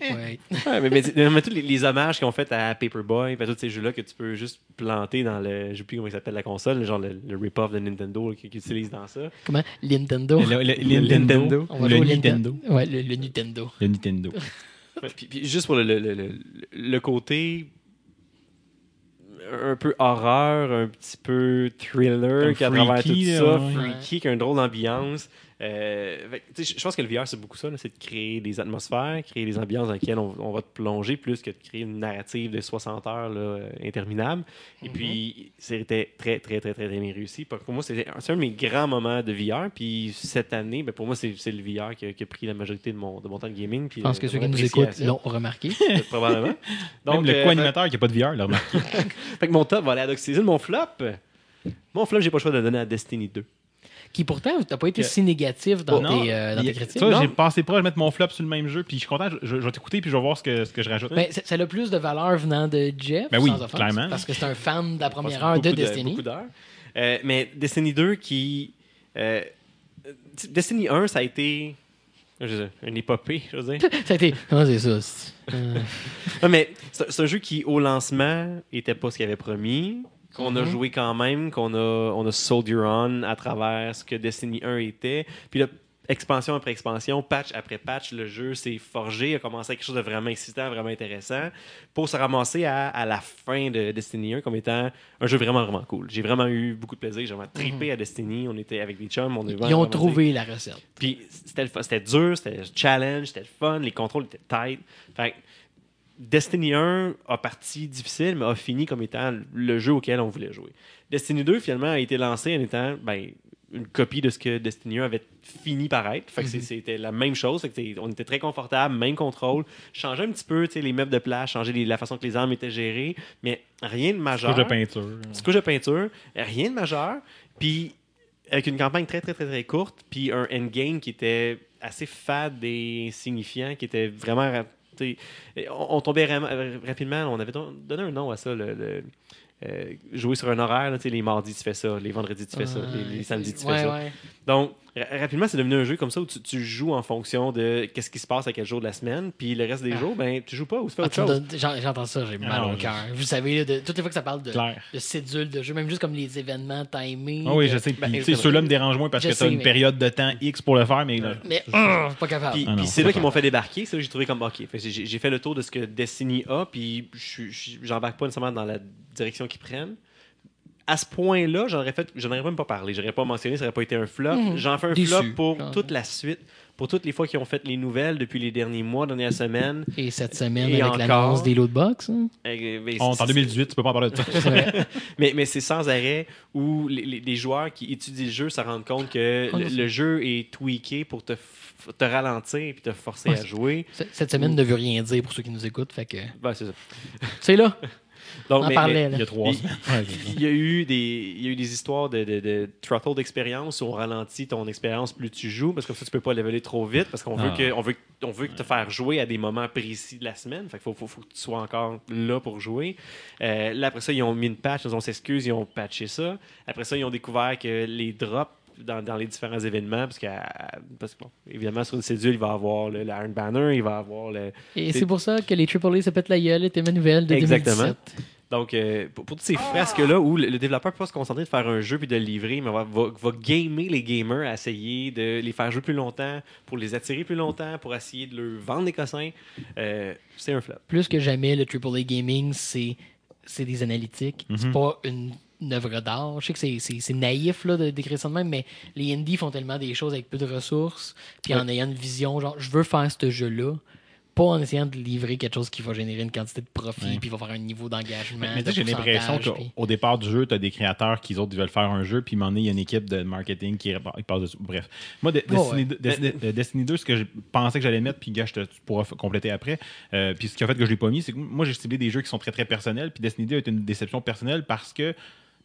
Eh. Ouais, mais, mais, mais- tous les, les hommages qu'ils ont fait à Paperboy, à tous ces jeux-là que tu peux juste planter dans le. Je sais plus comment il s'appelle la console, genre le, le rip-off de Nintendo qu'ils qu'ils utilisent dans ça. Comment? Nintendo? Le, le- le Nintendo. On va Le au Nintendo. Ouais, le, le Nintendo. Le Nintendo. Ouais, puis, puis juste pour le, le- le- le- le côté un peu horreur, un petit peu thriller, Comme qui à travers tout freaky, ça, freaky, qui a une drôle d'ambiance. Euh, je pense que le VR, c'est beaucoup ça, c'est de créer des atmosphères, créer des ambiances dans lesquelles on, on va te plonger, plus que de créer une narrative de 60 heures là, euh, interminable. Et puis, c'était très, très, très, très, bien réussi. Pour moi, c'est un de mes grands moments de VR. Puis cette année, ben, pour moi, c'est le VR qui a, qui a pris la majorité de mon, de mon temps de gaming. Puis, Je pense euh, que de ceux qui nous écoutent l'ont remarqué. Probablement. Même le euh, co-animateur qui n'a pas de VR, l'a remarqué. fait que mon top va aller à Doc Season. Mon flop, mon flop, j'ai pas le choix de le donner à Destiny 2. Qui pourtant, t'as pas été si négatif dans Non, tes, euh, dans tes critiques. Ça, j'ai passé proche de mettre mon flop sur le même jeu, puis je suis content, je, je- je vais t'écouter, puis je vais voir ce que, ce que je rajoute. Ben, ça a le plus de valeur venant de Jeff, Ben oui, sans offense, clairement. parce que c'est un fan de la première heure de beaucoup Destiny. Euh, mais Destiny 2 qui. euh, Destiny 1, ça a été. je veux dire, une épopée, je veux dire. Ça a été. Ah, c'est ça. euh, Non, mais c'est c'est un jeu qui, au lancement, était pas ce qu'il avait promis, qu'on a Mhm. joué quand même, qu'on a, on a soldier on à travers ce que Destiny 1 était. Puis là, expansion après expansion, patch après patch, le jeu s'est forgé, a commencé à quelque chose de vraiment excitant, vraiment intéressant, pour se ramasser à, à la fin de Destiny 1 comme étant un jeu vraiment, vraiment cool. J'ai vraiment eu beaucoup de plaisir, j'ai vraiment trippé à Destiny, on était avec des chums, on Ils vraiment ont trouvé la recette. Puis c'était dur, c'était challenge, c'était le fun, les contrôles étaient tight. Fait que Destiny 1 a parti difficile, mais a fini comme étant le jeu auquel on voulait jouer. Destiny 2, finalement, a été lancé en étant ben, une copie de ce que Destiny 1 avait fini par être. Fait que c'est- c'était la même chose. Fait que on était très confortable, même contrôle. Changer un petit peu les meubles de place, changer les- la façon que les armes étaient gérées, mais rien de majeur Couche de peinture. petite couche de peinture, rien de majeur, puis avec une campagne très, très, très, très courte, puis un endgame qui était assez fade et insignifiant, qui était vraiment... On, tombait euh, rapidement, on avait don- donné un nom à ça, euh, jouer sur un horaire, là, les mardis tu fais ça, les vendredis tu fais ça, les, les samedis tu ouais, fais ça. ouais. Donc, ra- rapidement, c'est devenu un jeu comme ça où tu, tu joues en fonction de qu'est-ce qui se passe à quel jour de la semaine, puis le reste des jours, ben, tu joues pas ou tu fais Ah, autre me chose. J'entends ça, j'ai mal non, au je- cœur. Vous savez, là, de, toutes les fois que ça parle de, de cédules de jeu, même juste comme les événements timés. Ah oui, de- je sais. Ben, ceux-là me dérangent moins parce Je que tu as sais, une mais- période de temps X pour le faire, mais là, Mais hum, pas capable. Puis, Ah puis c'est là qu'ils m'ont fait débarquer. C'est là que j'ai trouvé comme OK. J'ai fait le tour de ce que Destiny a, puis je je j'embarque pas nécessairement dans la direction qu'ils prennent. À ce point-là, j'en aurais fait, j'en aurais même pas parlé. J'aurais pas mentionné, ça aurait pas été un flop. Mhm. J'en fais un Déçu. flop pour toute la suite, pour toutes les fois qu'ils ont fait les nouvelles depuis les derniers mois, dernières semaines. Et cette semaine, Et avec encore. l'annonce des lootbox. hein? Euh, mais on est en 2018, tu peux pas en parler de ça. Mais, mais c'est sans arrêt où les, les- les joueurs qui étudient le jeu se rendent compte que Ah, le, jeu est tweaké pour te, te ralentir et te forcer Ouais, à jouer. Cette semaine ne veut rien dire pour ceux qui nous écoutent. Fait que. Ben, c'est ça. C'est là. Donc, On en mais- parlait, mais- là. Il y a trois Il- semaines. Y a eu des, il y a eu des histoires de, de, de throttle d'expérience où on ralentit ton expérience plus tu joues parce que ça tu peux pas leveler trop vite parce qu'on veut Ah. que on veut on veut te faire jouer à des moments précis de la semaine. Fait qu'il faut, faut, faut que tu sois encore là pour jouer. Euh, là après ça ils ont mis une patch, ils ont s'excuse, ils ont patché ça. Après ça ils ont découvert que les drops dans, dans les différents événements, parce que, parce que bon, évidemment, sur une cédule, il va avoir le, le Iron Banner, il va avoir le, Et C'est- pour ça que les AAA se pètent la gueule était ma nouvelle de Exactement. 2017. Donc, euh, pour, pour toutes ces fresques-là où le, le développeur peut pas se concentrer de faire un jeu puis de le livrer, mais va, va, va gamer les gamers à essayer de les faire jouer plus longtemps, pour les attirer plus longtemps, pour essayer de leur vendre des cossins, euh, c'est un flop. Plus que jamais, le AAA Gaming, c'est c'est des analytiques. C'est Mhm. pas une, une œuvre d'art. Je sais que c'est- naïf là, de décrire ça de même, mais les indies font tellement des choses avec peu de ressources, puis en ayant une vision, genre, je veux faire ce jeu-là, pas en essayant de livrer quelque chose qui va générer une quantité de profit, puis va faire un niveau d'engagement. Mais, mais j'ai l'impression qu'au départ du jeu, tu as des créateurs qui, autres, ils veulent faire un jeu, puis donné, il y a une équipe de marketing qui passent dessus. Bref. Moi, de- Oh, Destiny, ouais. 2, Destiny- euh, Destiny 2, ce que je pensais que j'allais mettre, puis gars, je te, tu pourras compléter après, euh, puis ce qui a fait que je l'ai pas mis, c'est que moi, j'ai ciblé des jeux qui sont très, très personnels, puis Destiny 2 a été une déception personnelle parce que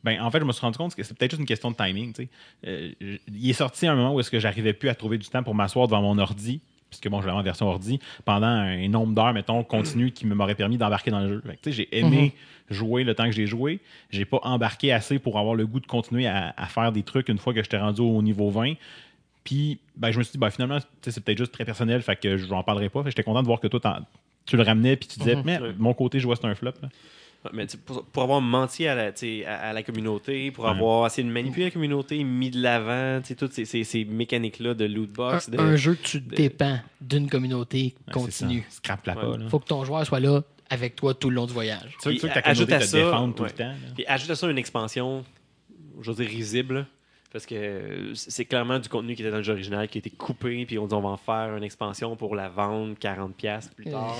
ben, en fait, je me suis rendu compte que c'est peut-être juste une question de timing. tu sais. Euh, il est sorti à un moment où est-ce que j'arrivais plus à trouver du temps pour m'asseoir devant mon ordi, puisque bon, je l'avais en version ordi, pendant un nombre d'heures, mettons, continu qui me m'aurait permis d'embarquer dans le jeu. J'ai aimé jouer le temps que j'ai joué. J'ai pas embarqué assez pour avoir le goût de continuer à, à faire des trucs une fois que j'étais rendu au niveau 20. Puis, ben, je me suis dit, ben, finalement, c'est peut-être juste très personnel, fait que je n'en parlerai pas. J'étais content de voir que toi, tu le ramenais, puis tu disais, mais Ouais. de mon côté, je vois que c'est un flop. là. Ouais, Mais pour, pour avoir menti à la, à, à la communauté, pour Ouais. avoir essayé de manipuler la communauté, mis de l'avant, toutes ces, ces, ces mécaniques-là de loot un, de- un jeu que tu dépends d'une communauté Ouais, continue. Ouais. pas. là. faut que ton joueur soit là avec toi tout le long du voyage. Tu veux, que ta ajoute communauté à te ça, défende tout ouais. le temps. Puis ajoute à ça une expansion, je veux dire, risible. Parce que euh, c'est clairement du contenu qui était dans le jeu original, qui a été coupé, puis on dit on va en faire une expansion pour la vendre 40$ plus tard.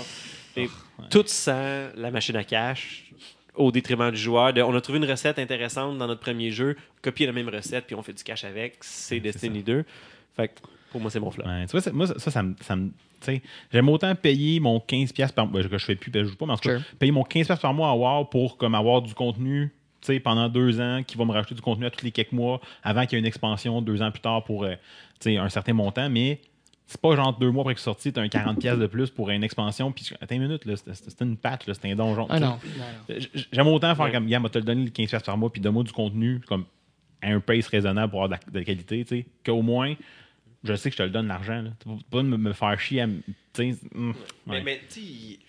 Et Tout sans la machine à cash, au détriment du joueur. De- on a trouvé une recette intéressante dans notre premier jeu, copier la même recette, puis on fait du cash avec. C'est Destiny 2. Fait que pour moi, c'est mon flop. Ouais, tu vois, moi, ça, ça, ça me. ça me- tu sais, J'aime autant payer mon 15$ par mois, que je fais plus, que je joue pas, mais en tout cas, Sure. payer mon 15$ par mois à WoW pour comme, avoir du contenu pendant deux ans, qui va me rajouter du contenu à tous les quelques mois, avant qu'il y ait une expansion deux ans plus tard pour euh, un certain montant, mais c'est pas genre deux mois après que c'est sorti, tu as un 40$ de plus pour une expansion, puis attends une minute, là, c'était une patte, là, c'était un donjon. Ah non. non, non. J- J'aime autant faire Ouais. comme, gars, moi, te le donner le 15$ par mois, puis donne-moi du contenu comme à un pace raisonnable pour avoir de la, de la qualité, tu sais, qu'au moins, je sais que je te le donne l'argent. Tu vas pas me, me faire chier à. hum, Mais, mais tu sais,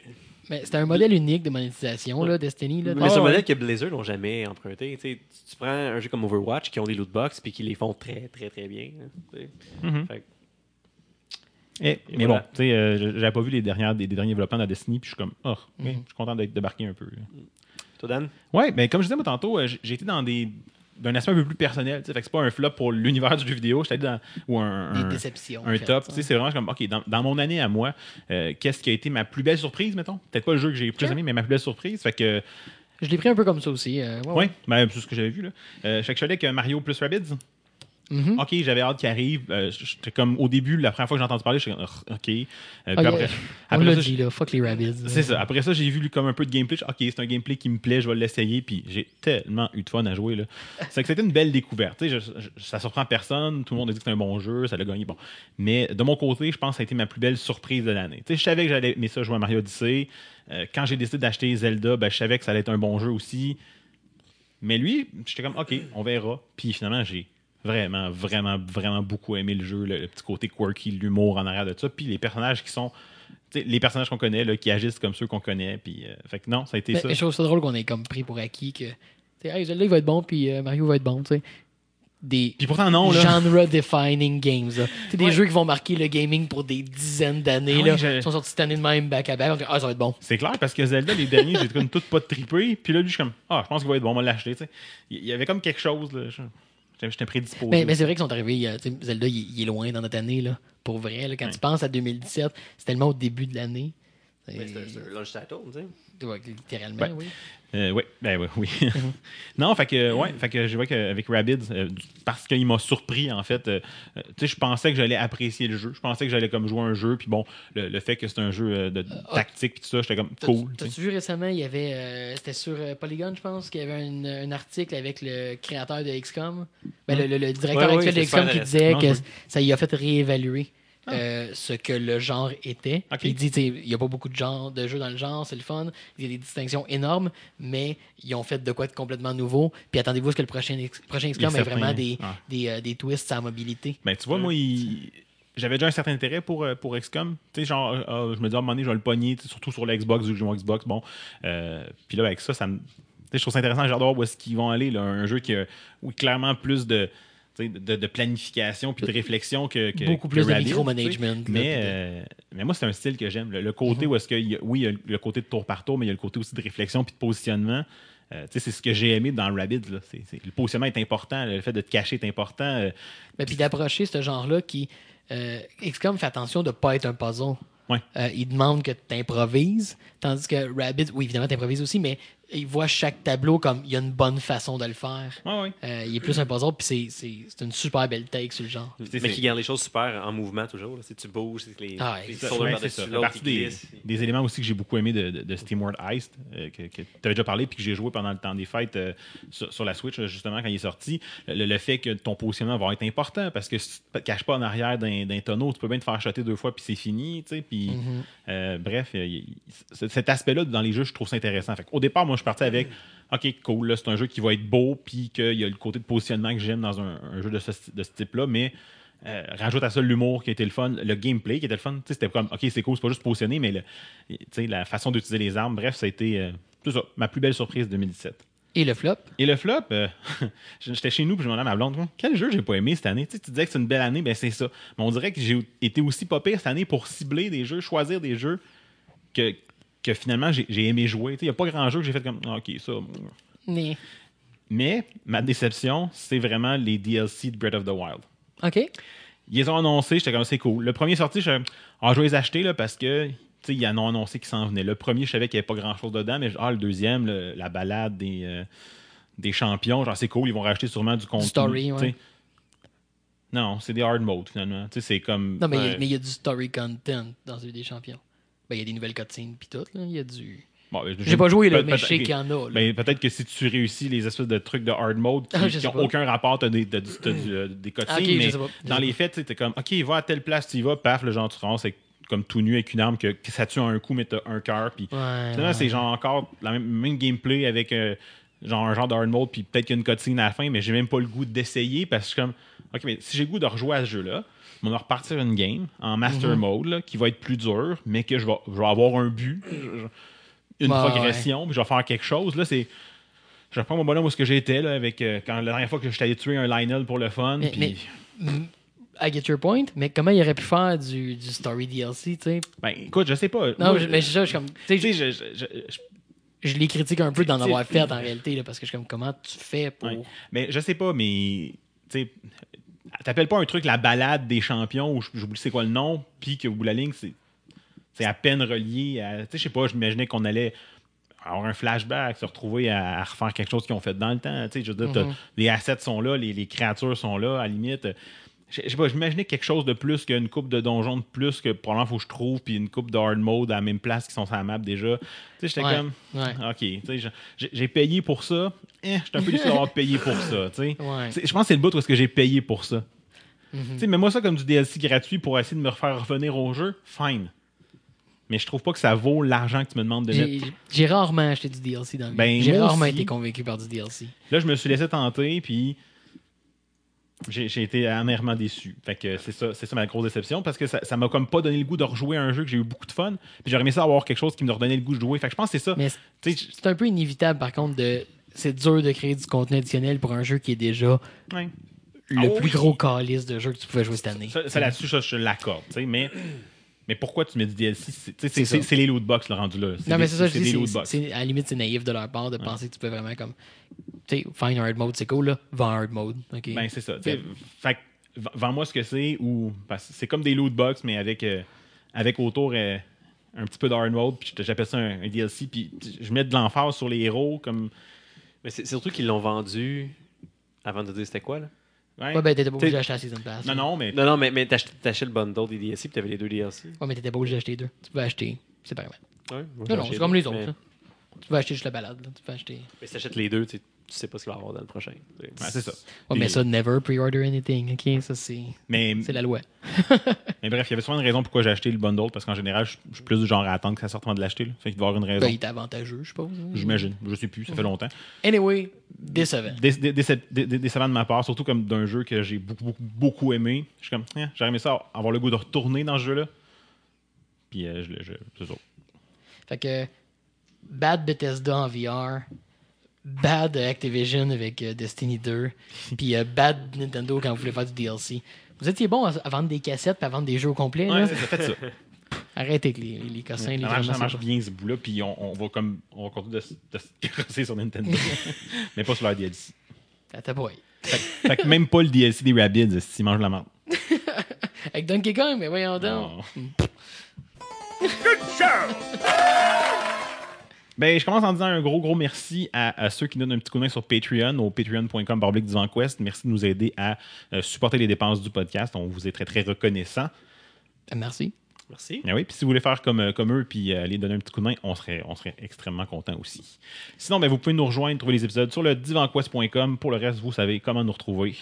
Mais c'était un modèle unique de monétisation, là, Destiny. Là. Mais c'est un modèle que Blizzard n'ont jamais emprunté. Tu, sais, tu- prends un jeu comme Overwatch qui ont des loot box puis qui les font très, très, très bien. hein, tu sais. Fait que- Et mais voilà. bon, tu sais, euh, je- j'avais pas vu les, dernières, derniers développements de Destiny, puis je suis comme, oh, Mhm. je suis content d'être débarqué un peu. Toi, Dan? Ouais, mais comme je disais moi tantôt, euh, j'ai été dans des d'un aspect un peu plus personnel, tu sais, fait que c'est pas un flop pour l'univers du jeu vidéo, allé dans ou un, Des un- déceptions. un en fait, top. c'est vraiment comme, OK, dans, dans mon année à moi, euh, qu'est-ce qui a été ma plus belle surprise, mettons? Peut-être pas le jeu que j'ai plus Sure. aimé, mais ma plus belle surprise. Fait que, Je l'ai pris un peu comme ça aussi. euh, ouais, ouais, ouais. ben, c'est ce que j'avais vu, là. Euh, fait que je suis avec Mario plus Rabbids. Mhm. OK, j'avais hâte qu'il arrive. Euh, comme, au début, la première fois que j'ai entendu parler, j'étais comme, Ugh, OK. Euh, puis Ah, après. On après ça, dit, là. Fuck les rabbits. c'est ça. Après ça, j'ai vu comme un peu de gameplay. Ok, c'est un gameplay qui me plaît, je vais l'essayer. Puis j'ai tellement eu de fun à jouer. là. C'est que c'était une belle découverte. Je- je- ça surprend personne. Tout le monde a dit que c'était un bon jeu, ça l'a gagné. Bon. Mais de mon côté, je pense que ça a été ma plus belle surprise de l'année. Je savais que j'allais aimer ça jouer à Mario Odyssey. Euh, quand j'ai décidé d'acheter Zelda, ben, je savais que ça allait être un bon jeu aussi. Mais lui, j'étais comme, OK, on verra. Puis finalement, j'ai vraiment, vraiment, vraiment beaucoup aimé le jeu. Le, le petit côté quirky, l'humour en arrière de ça. Puis les personnages qui sont. les personnages qu'on connaît, là, qui agissent comme ceux qu'on connaît. Puis, euh, fait que non, ça a été Mais, ça. je trouve ça drôle qu'on ait comme pris pour acquis que. Hey, Zelda, il va être bon, puis euh, Mario va être bon, tu sais. Des Puis pourtant, non, là. genre-defining games. là. Des jeux qui vont marquer le gaming pour des dizaines d'années. Oui, là. je- Ils sont sortis cette année de même, back-à-back. On dit, Ah, ça va être bon. C'est clair, parce que Zelda, les derniers, j'ai comme tout pas trippé. Puis là, lui, je suis comme, ah, je pense qu'il va être bon, on va l'acheter. tu sais. Il il y avait comme quelque chose, là. Je- J'étais prédisposé. Mais, mais c'est vrai qu'ils sont arrivés. euh, Zelda, il, il est loin dans notre année. Là. Pour vrai, là, quand Ouais. tu penses à 2017, c'est tellement au début de l'année. Et- C'est un- c'est un launch title, tu sais. Ouais, littéralement, Ouais. oui. Euh, ben ouais, oui. non, fait que, ouais, fait que je vois qu'avec Rabbids, euh, parce qu'il m'a surpris, en fait, euh, euh, tu sais, je pensais que j'allais apprécier le jeu. Je pensais que j'allais comme jouer un jeu, puis bon, le, le fait que c'est un jeu euh, de tactique, puis tout ça, j'étais comme cool. T'as-tu vu récemment, il y avait. euh, C'était sur euh, Polygon, je pense, qu'il y avait un, un article avec le créateur de XCOM. Ben, le, le- le directeur Ouais, ouais, actuel de XCOM qui disait Non, que je- ça y a fait réévaluer. Euh, ce que le genre était. Il dit, il n'y a pas beaucoup de, genre, de jeux dans le genre, c'est le fun. Il y a des distinctions énormes, mais ils ont fait de quoi de complètement nouveau. Puis attendez-vous à ce que le prochain, prochain XCOM ait vraiment des, ouais. des, euh, des twists à mobilité. Ben, tu vois, moi, il- j'avais déjà un certain intérêt pour, euh, pour XCOM. Tu sais, genre, euh, je me dis, à un moment donné, je vais le pogner, surtout sur la Xbox, vu que j'ai mon Xbox. Bon. Euh, puis là, avec ça, ça me. Je trouve ça intéressant, hâte de voir où est-ce qu'ils vont aller. Là. Un jeu qui a où clairement plus de, de, de planification puis de réflexion que. que- Beaucoup que plus de micromanagement. Mais, euh, mais moi, c'est un style que j'aime. Le, le côté où est-ce y a, oui, il y a le côté de tour par tour, mais il y a le côté aussi de réflexion puis de positionnement. Euh, c'est ce que j'ai aimé dans Rabbids. Là. Le positionnement est important, le fait de te cacher est important. euh, Ben, puis d'approcher ce genre-là qui. Euh, XCOM fait attention de ne pas être un puzzle. Ouais. Euh, il demande que tu improvises, tandis que Rabbit, oui, évidemment, tu improvises aussi, mais il voit chaque tableau comme il y a une bonne façon de le faire. ouais, ouais. Euh, il est plus un puzzle, puis c'est- c'est c'est une super belle take sur le genre. Mais qui garde les choses super en mouvement toujours. là. Si tu bouges, c'est que les, Ah, les Ouais, par-dessus c'est ça. Ça des, des éléments aussi que j'ai beaucoup aimé de, de, de SteamWorld Heist, euh, que, tu avais déjà parlé, puis que j'ai joué pendant le temps des fêtes euh, sur, sur la Switch, justement, quand il est sorti. Le, le fait que ton positionnement va être important, parce que si tu te caches pas en arrière d'un d'un tonneau, tu peux bien te faire shotter deux fois, puis c'est fini. tu sais, Puis, euh, bref, cet aspect-là dans les jeux, je trouve ça intéressant. Fait Au départ, moi, je partais avec OK, cool, là, c'est un jeu qui va être beau, puis qu'il y a le côté de positionnement que j'aime dans un, un jeu de ce, de ce type-là, mais euh, rajoute à ça l'humour qui était le fun, le gameplay qui était le fun. Tu sais, C'était comme, OK, c'est cool, c'est pas juste positionner, mais le- la façon d'utiliser les armes, bref, ça a été euh, tout ça, ma plus belle surprise de 2017. Et le flop, Et le flop, euh, j'étais chez nous, puis je me demandais à ma blonde, quel jeu j'ai pas aimé cette année? Tu, sais, tu disais que c'est une belle année, ben c'est ça. Mais on dirait que j'ai été aussi pas pire cette année pour cibler des jeux, choisir des jeux que, que finalement j'ai aimé jouer. Il n'y a pas grand jeu que j'ai fait comme, Ah, OK, ça. né. Mais ma déception, c'est vraiment les DLC de Breath of the Wild. OK. Ils les ont annoncés, j'étais comme c'est cool. Le premier sorti, je, ah, je vais les acheter là, parce que ils en ont annoncé qu'ils s'en venaient. Le premier, je savais qu'il n'y avait pas grand chose dedans, mais ah, le deuxième, le- la balade des, euh, des champions, genre c'est cool, ils vont racheter sûrement du contenu. story, ouais. Non, c'est des hard mode finalement. C'est comme. Non, mais il y a- Ouais. mais il y a du story content dans celui des champions. Ben, il y a des nouvelles cutscenes pis tout, là. Il y a du. Bon, J'ai pas joué, là, peut- mais je sais peut- qu'il y en a, là. Ben, peut-être que si tu réussis les espèces de trucs de hard mode qui Ah, n'ont pas. aucun rapport, t'as des, t'as euh, des cutscenes, Ah, mais dans les faits, t'es comme, OK, va à telle place, tu y vas, paf, le genre, tu te avec- comme tout nu avec une arme que, que ça tue un coup, mais t'as un cœur, puis Ouais, finalement, ouais. c'est genre encore la même, même gameplay avec euh, genre un genre de hard mode, puis peut-être qu'il y a une cutscene à la fin, mais j'ai même pas le goût d'essayer parce que je suis comme, OK, mais si j'ai le goût de rejouer à ce jeu-là, on va repartir une game en master Mhm. mode là, qui va être plus dur, mais que je vais, je vais avoir un but, une Ouais, progression, puis je vais faire quelque chose. Là, c'est. Je reprends mon bonhomme où ce que j'étais là, avec euh, quand la dernière fois que j'étais allé tuer un Lionel pour le fun. Mais- puis- mais- I get your point, mais comment il aurait pu faire du, du story DLC, tu sais? Ben, écoute, je sais pas. Non, Moi, je- mais je comme. Tu sais, je, je- je- je- je- je les critique un peu d'en avoir fait en réalité, là, parce que je suis comme, comment tu fais pour. ouais. mais je sais pas, mais t'appelles pas un truc la balade des champions ou j'oublie c'est quoi le nom, puis bout de la ligne, c'est c'est à peine relié à. Tu sais, je sais pas, j'imaginais qu'on allait avoir un flashback, se retrouver à, à refaire quelque chose qu'ils ont fait dans le temps. Tu sais, je veux dire, Mhm. les assets sont là, les, les créatures sont là, à la limite. Je sais pas, j'imaginais quelque chose de plus qu'une coupe de donjons de plus que probablement faut que je trouve, puis une coupe de hard mode à la même place qui sont sur la map déjà. Tu sais, j'étais Ouais, comme. ouais. OK, j'ai- payé pour ça. Eh, j'étais un peu déçu d'avoir payé pour ça. Ouais. Je pense que c'est le bout où est-ce que j'ai payé pour ça. Tu sais, mets-moi ça comme du DLC gratuit pour essayer de me refaire revenir au jeu, fine. Mais je trouve pas que ça vaut l'argent que tu me demandes de mettre. j'ai rarement acheté du DLC dans le Ben, J'ai moi rarement aussi. été convaincu par du DLC. Là, je me suis laissé tenter, puis j'ai été amèrement déçu. Fait que c'est ça, c'est ça ma grosse déception, parce que ça ça m'a comme pas donné le goût de rejouer à un jeu que j'ai eu beaucoup de fun. Puis j'aurais aimé ça avoir quelque chose qui me redonnait le goût de jouer. Fait que je pense que c'est ça. C'est un peu inévitable, par contre, de. C'est dur de créer du contenu additionnel pour un jeu qui est déjà ouais. le Ah plus oui. gros calice de jeux que tu pouvais jouer cette année. Ça, ça, là-dessus, ça, je l'accorde. Mais, mais pourquoi tu mets du DLC C'est- tu sais, C'est C'est ça. c'est les loot box le rendu là. Non, mais c'est ça, je des dis, loot c'est- box. c'est- à la limite, c'est naïf de leur part de penser que tu peux vraiment comme. Tu sais, find hard mode, c'est cool, là. Va en hard mode. OK. Ben, c'est ça. tu sais, Fait vends-moi ce que c'est, ou. parce que c'est comme des loot box, mais avec, euh, avec autour euh, un petit peu de hard mode, puis j'appelle ça un, un DLC, puis je mets de l'emphase sur les héros, comme. Mais c'est c'est surtout qu'ils l'ont vendu avant de dire c'était quoi, là? Ouais. ouais, ben, t'étais pas obligé d'acheter la Season Pass. non, non, mais. Non, non, mais, mais le bundle des DLC puis t'avais les deux DLC. Ouais, mais t'étais pas obligé d'acheter les deux. Tu pouvais acheter séparément. Ouais, moi, Non, non, c'est comme les autres. mais-. Tu peux acheter juste la balade. Là. Tu peux acheter. Mais si t'achètes les deux, tu sais- tu sais pas ce qu'il va y avoir dans le prochain. Ouais, c'est ça. Ouais, mais ça, never pre-order anything. OK, ça, c'est Mais, c'est la loi. mais bref, il y avait souvent une raison pourquoi j'ai acheté le bundle, parce qu'en général, je je suis plus du genre à attendre que ça sorte avant de l'acheter. là. Fait qu'il doit y avoir une raison. Ben, il est avantageux, je suppose. J'imagine. Je sais plus, ça fait longtemps. Anyway, décevant. Dé- dé- décep- dé- dé- décevant de ma part, surtout comme d'un jeu que j'ai beaucoup, beaucoup, beaucoup aimé. Je suis comme, eh, j'aurais aimé ça avoir le goût de retourner dans ce jeu-là. Puis, euh, je, le- je, c'est ça. Fait que bad Bethesda en VR, bad Activision avec euh, Destiny 2, puis euh, bad Nintendo quand vous voulez faire du DLC. Vous étiez bon à, à vendre des cassettes et à vendre des jeux au complet. Ouais, là? ça. Arrêtez avec les, les cossins, les ça, marche, ça bien ce bout-là, puis on, on va comme on va continuer de, se- de se crosser sur Nintendo. Mais pas sur leur DLC. Attends, boy. Fait que même pas le DLC des Rabbids, s'ils mangent la merde. Avec Donkey Kong, mais voyons donc. Non. Ben, je commence en disant un gros, gros merci à, à ceux qui donnent un petit coup de main sur Patreon, au patreon.com barblique du Quest. Merci de nous aider à euh, supporter les dépenses du podcast. On vous est très, très reconnaissant. Merci. Merci. Ah oui, puis si vous voulez faire comme, euh, comme eux puis euh, aller donner un petit coup de main, on serait, on serait extrêmement content aussi. Sinon, ben, vous pouvez nous rejoindre, trouver les épisodes sur le divanquest.com. Pour le reste, vous savez comment nous retrouver.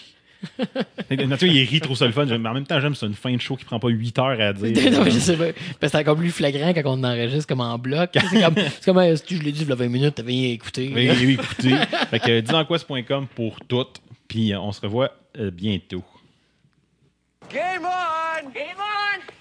Mathieu, il rit, trouve ça le fun. Mais en même temps, j'aime ça, une fin de show qui prend pas 8 heures à dire. non, mais je sais pas. Parce que c'est encore plus flagrant quand on enregistre comme en bloc. C'est comme, c'est comme euh, si tu- je l'ai dit il y a 20 minutes, t'avais rien écouté. Oui, oui, écoutez. fait que pour tout. Puis euh, on se revoit euh, bientôt. Game on! Game on!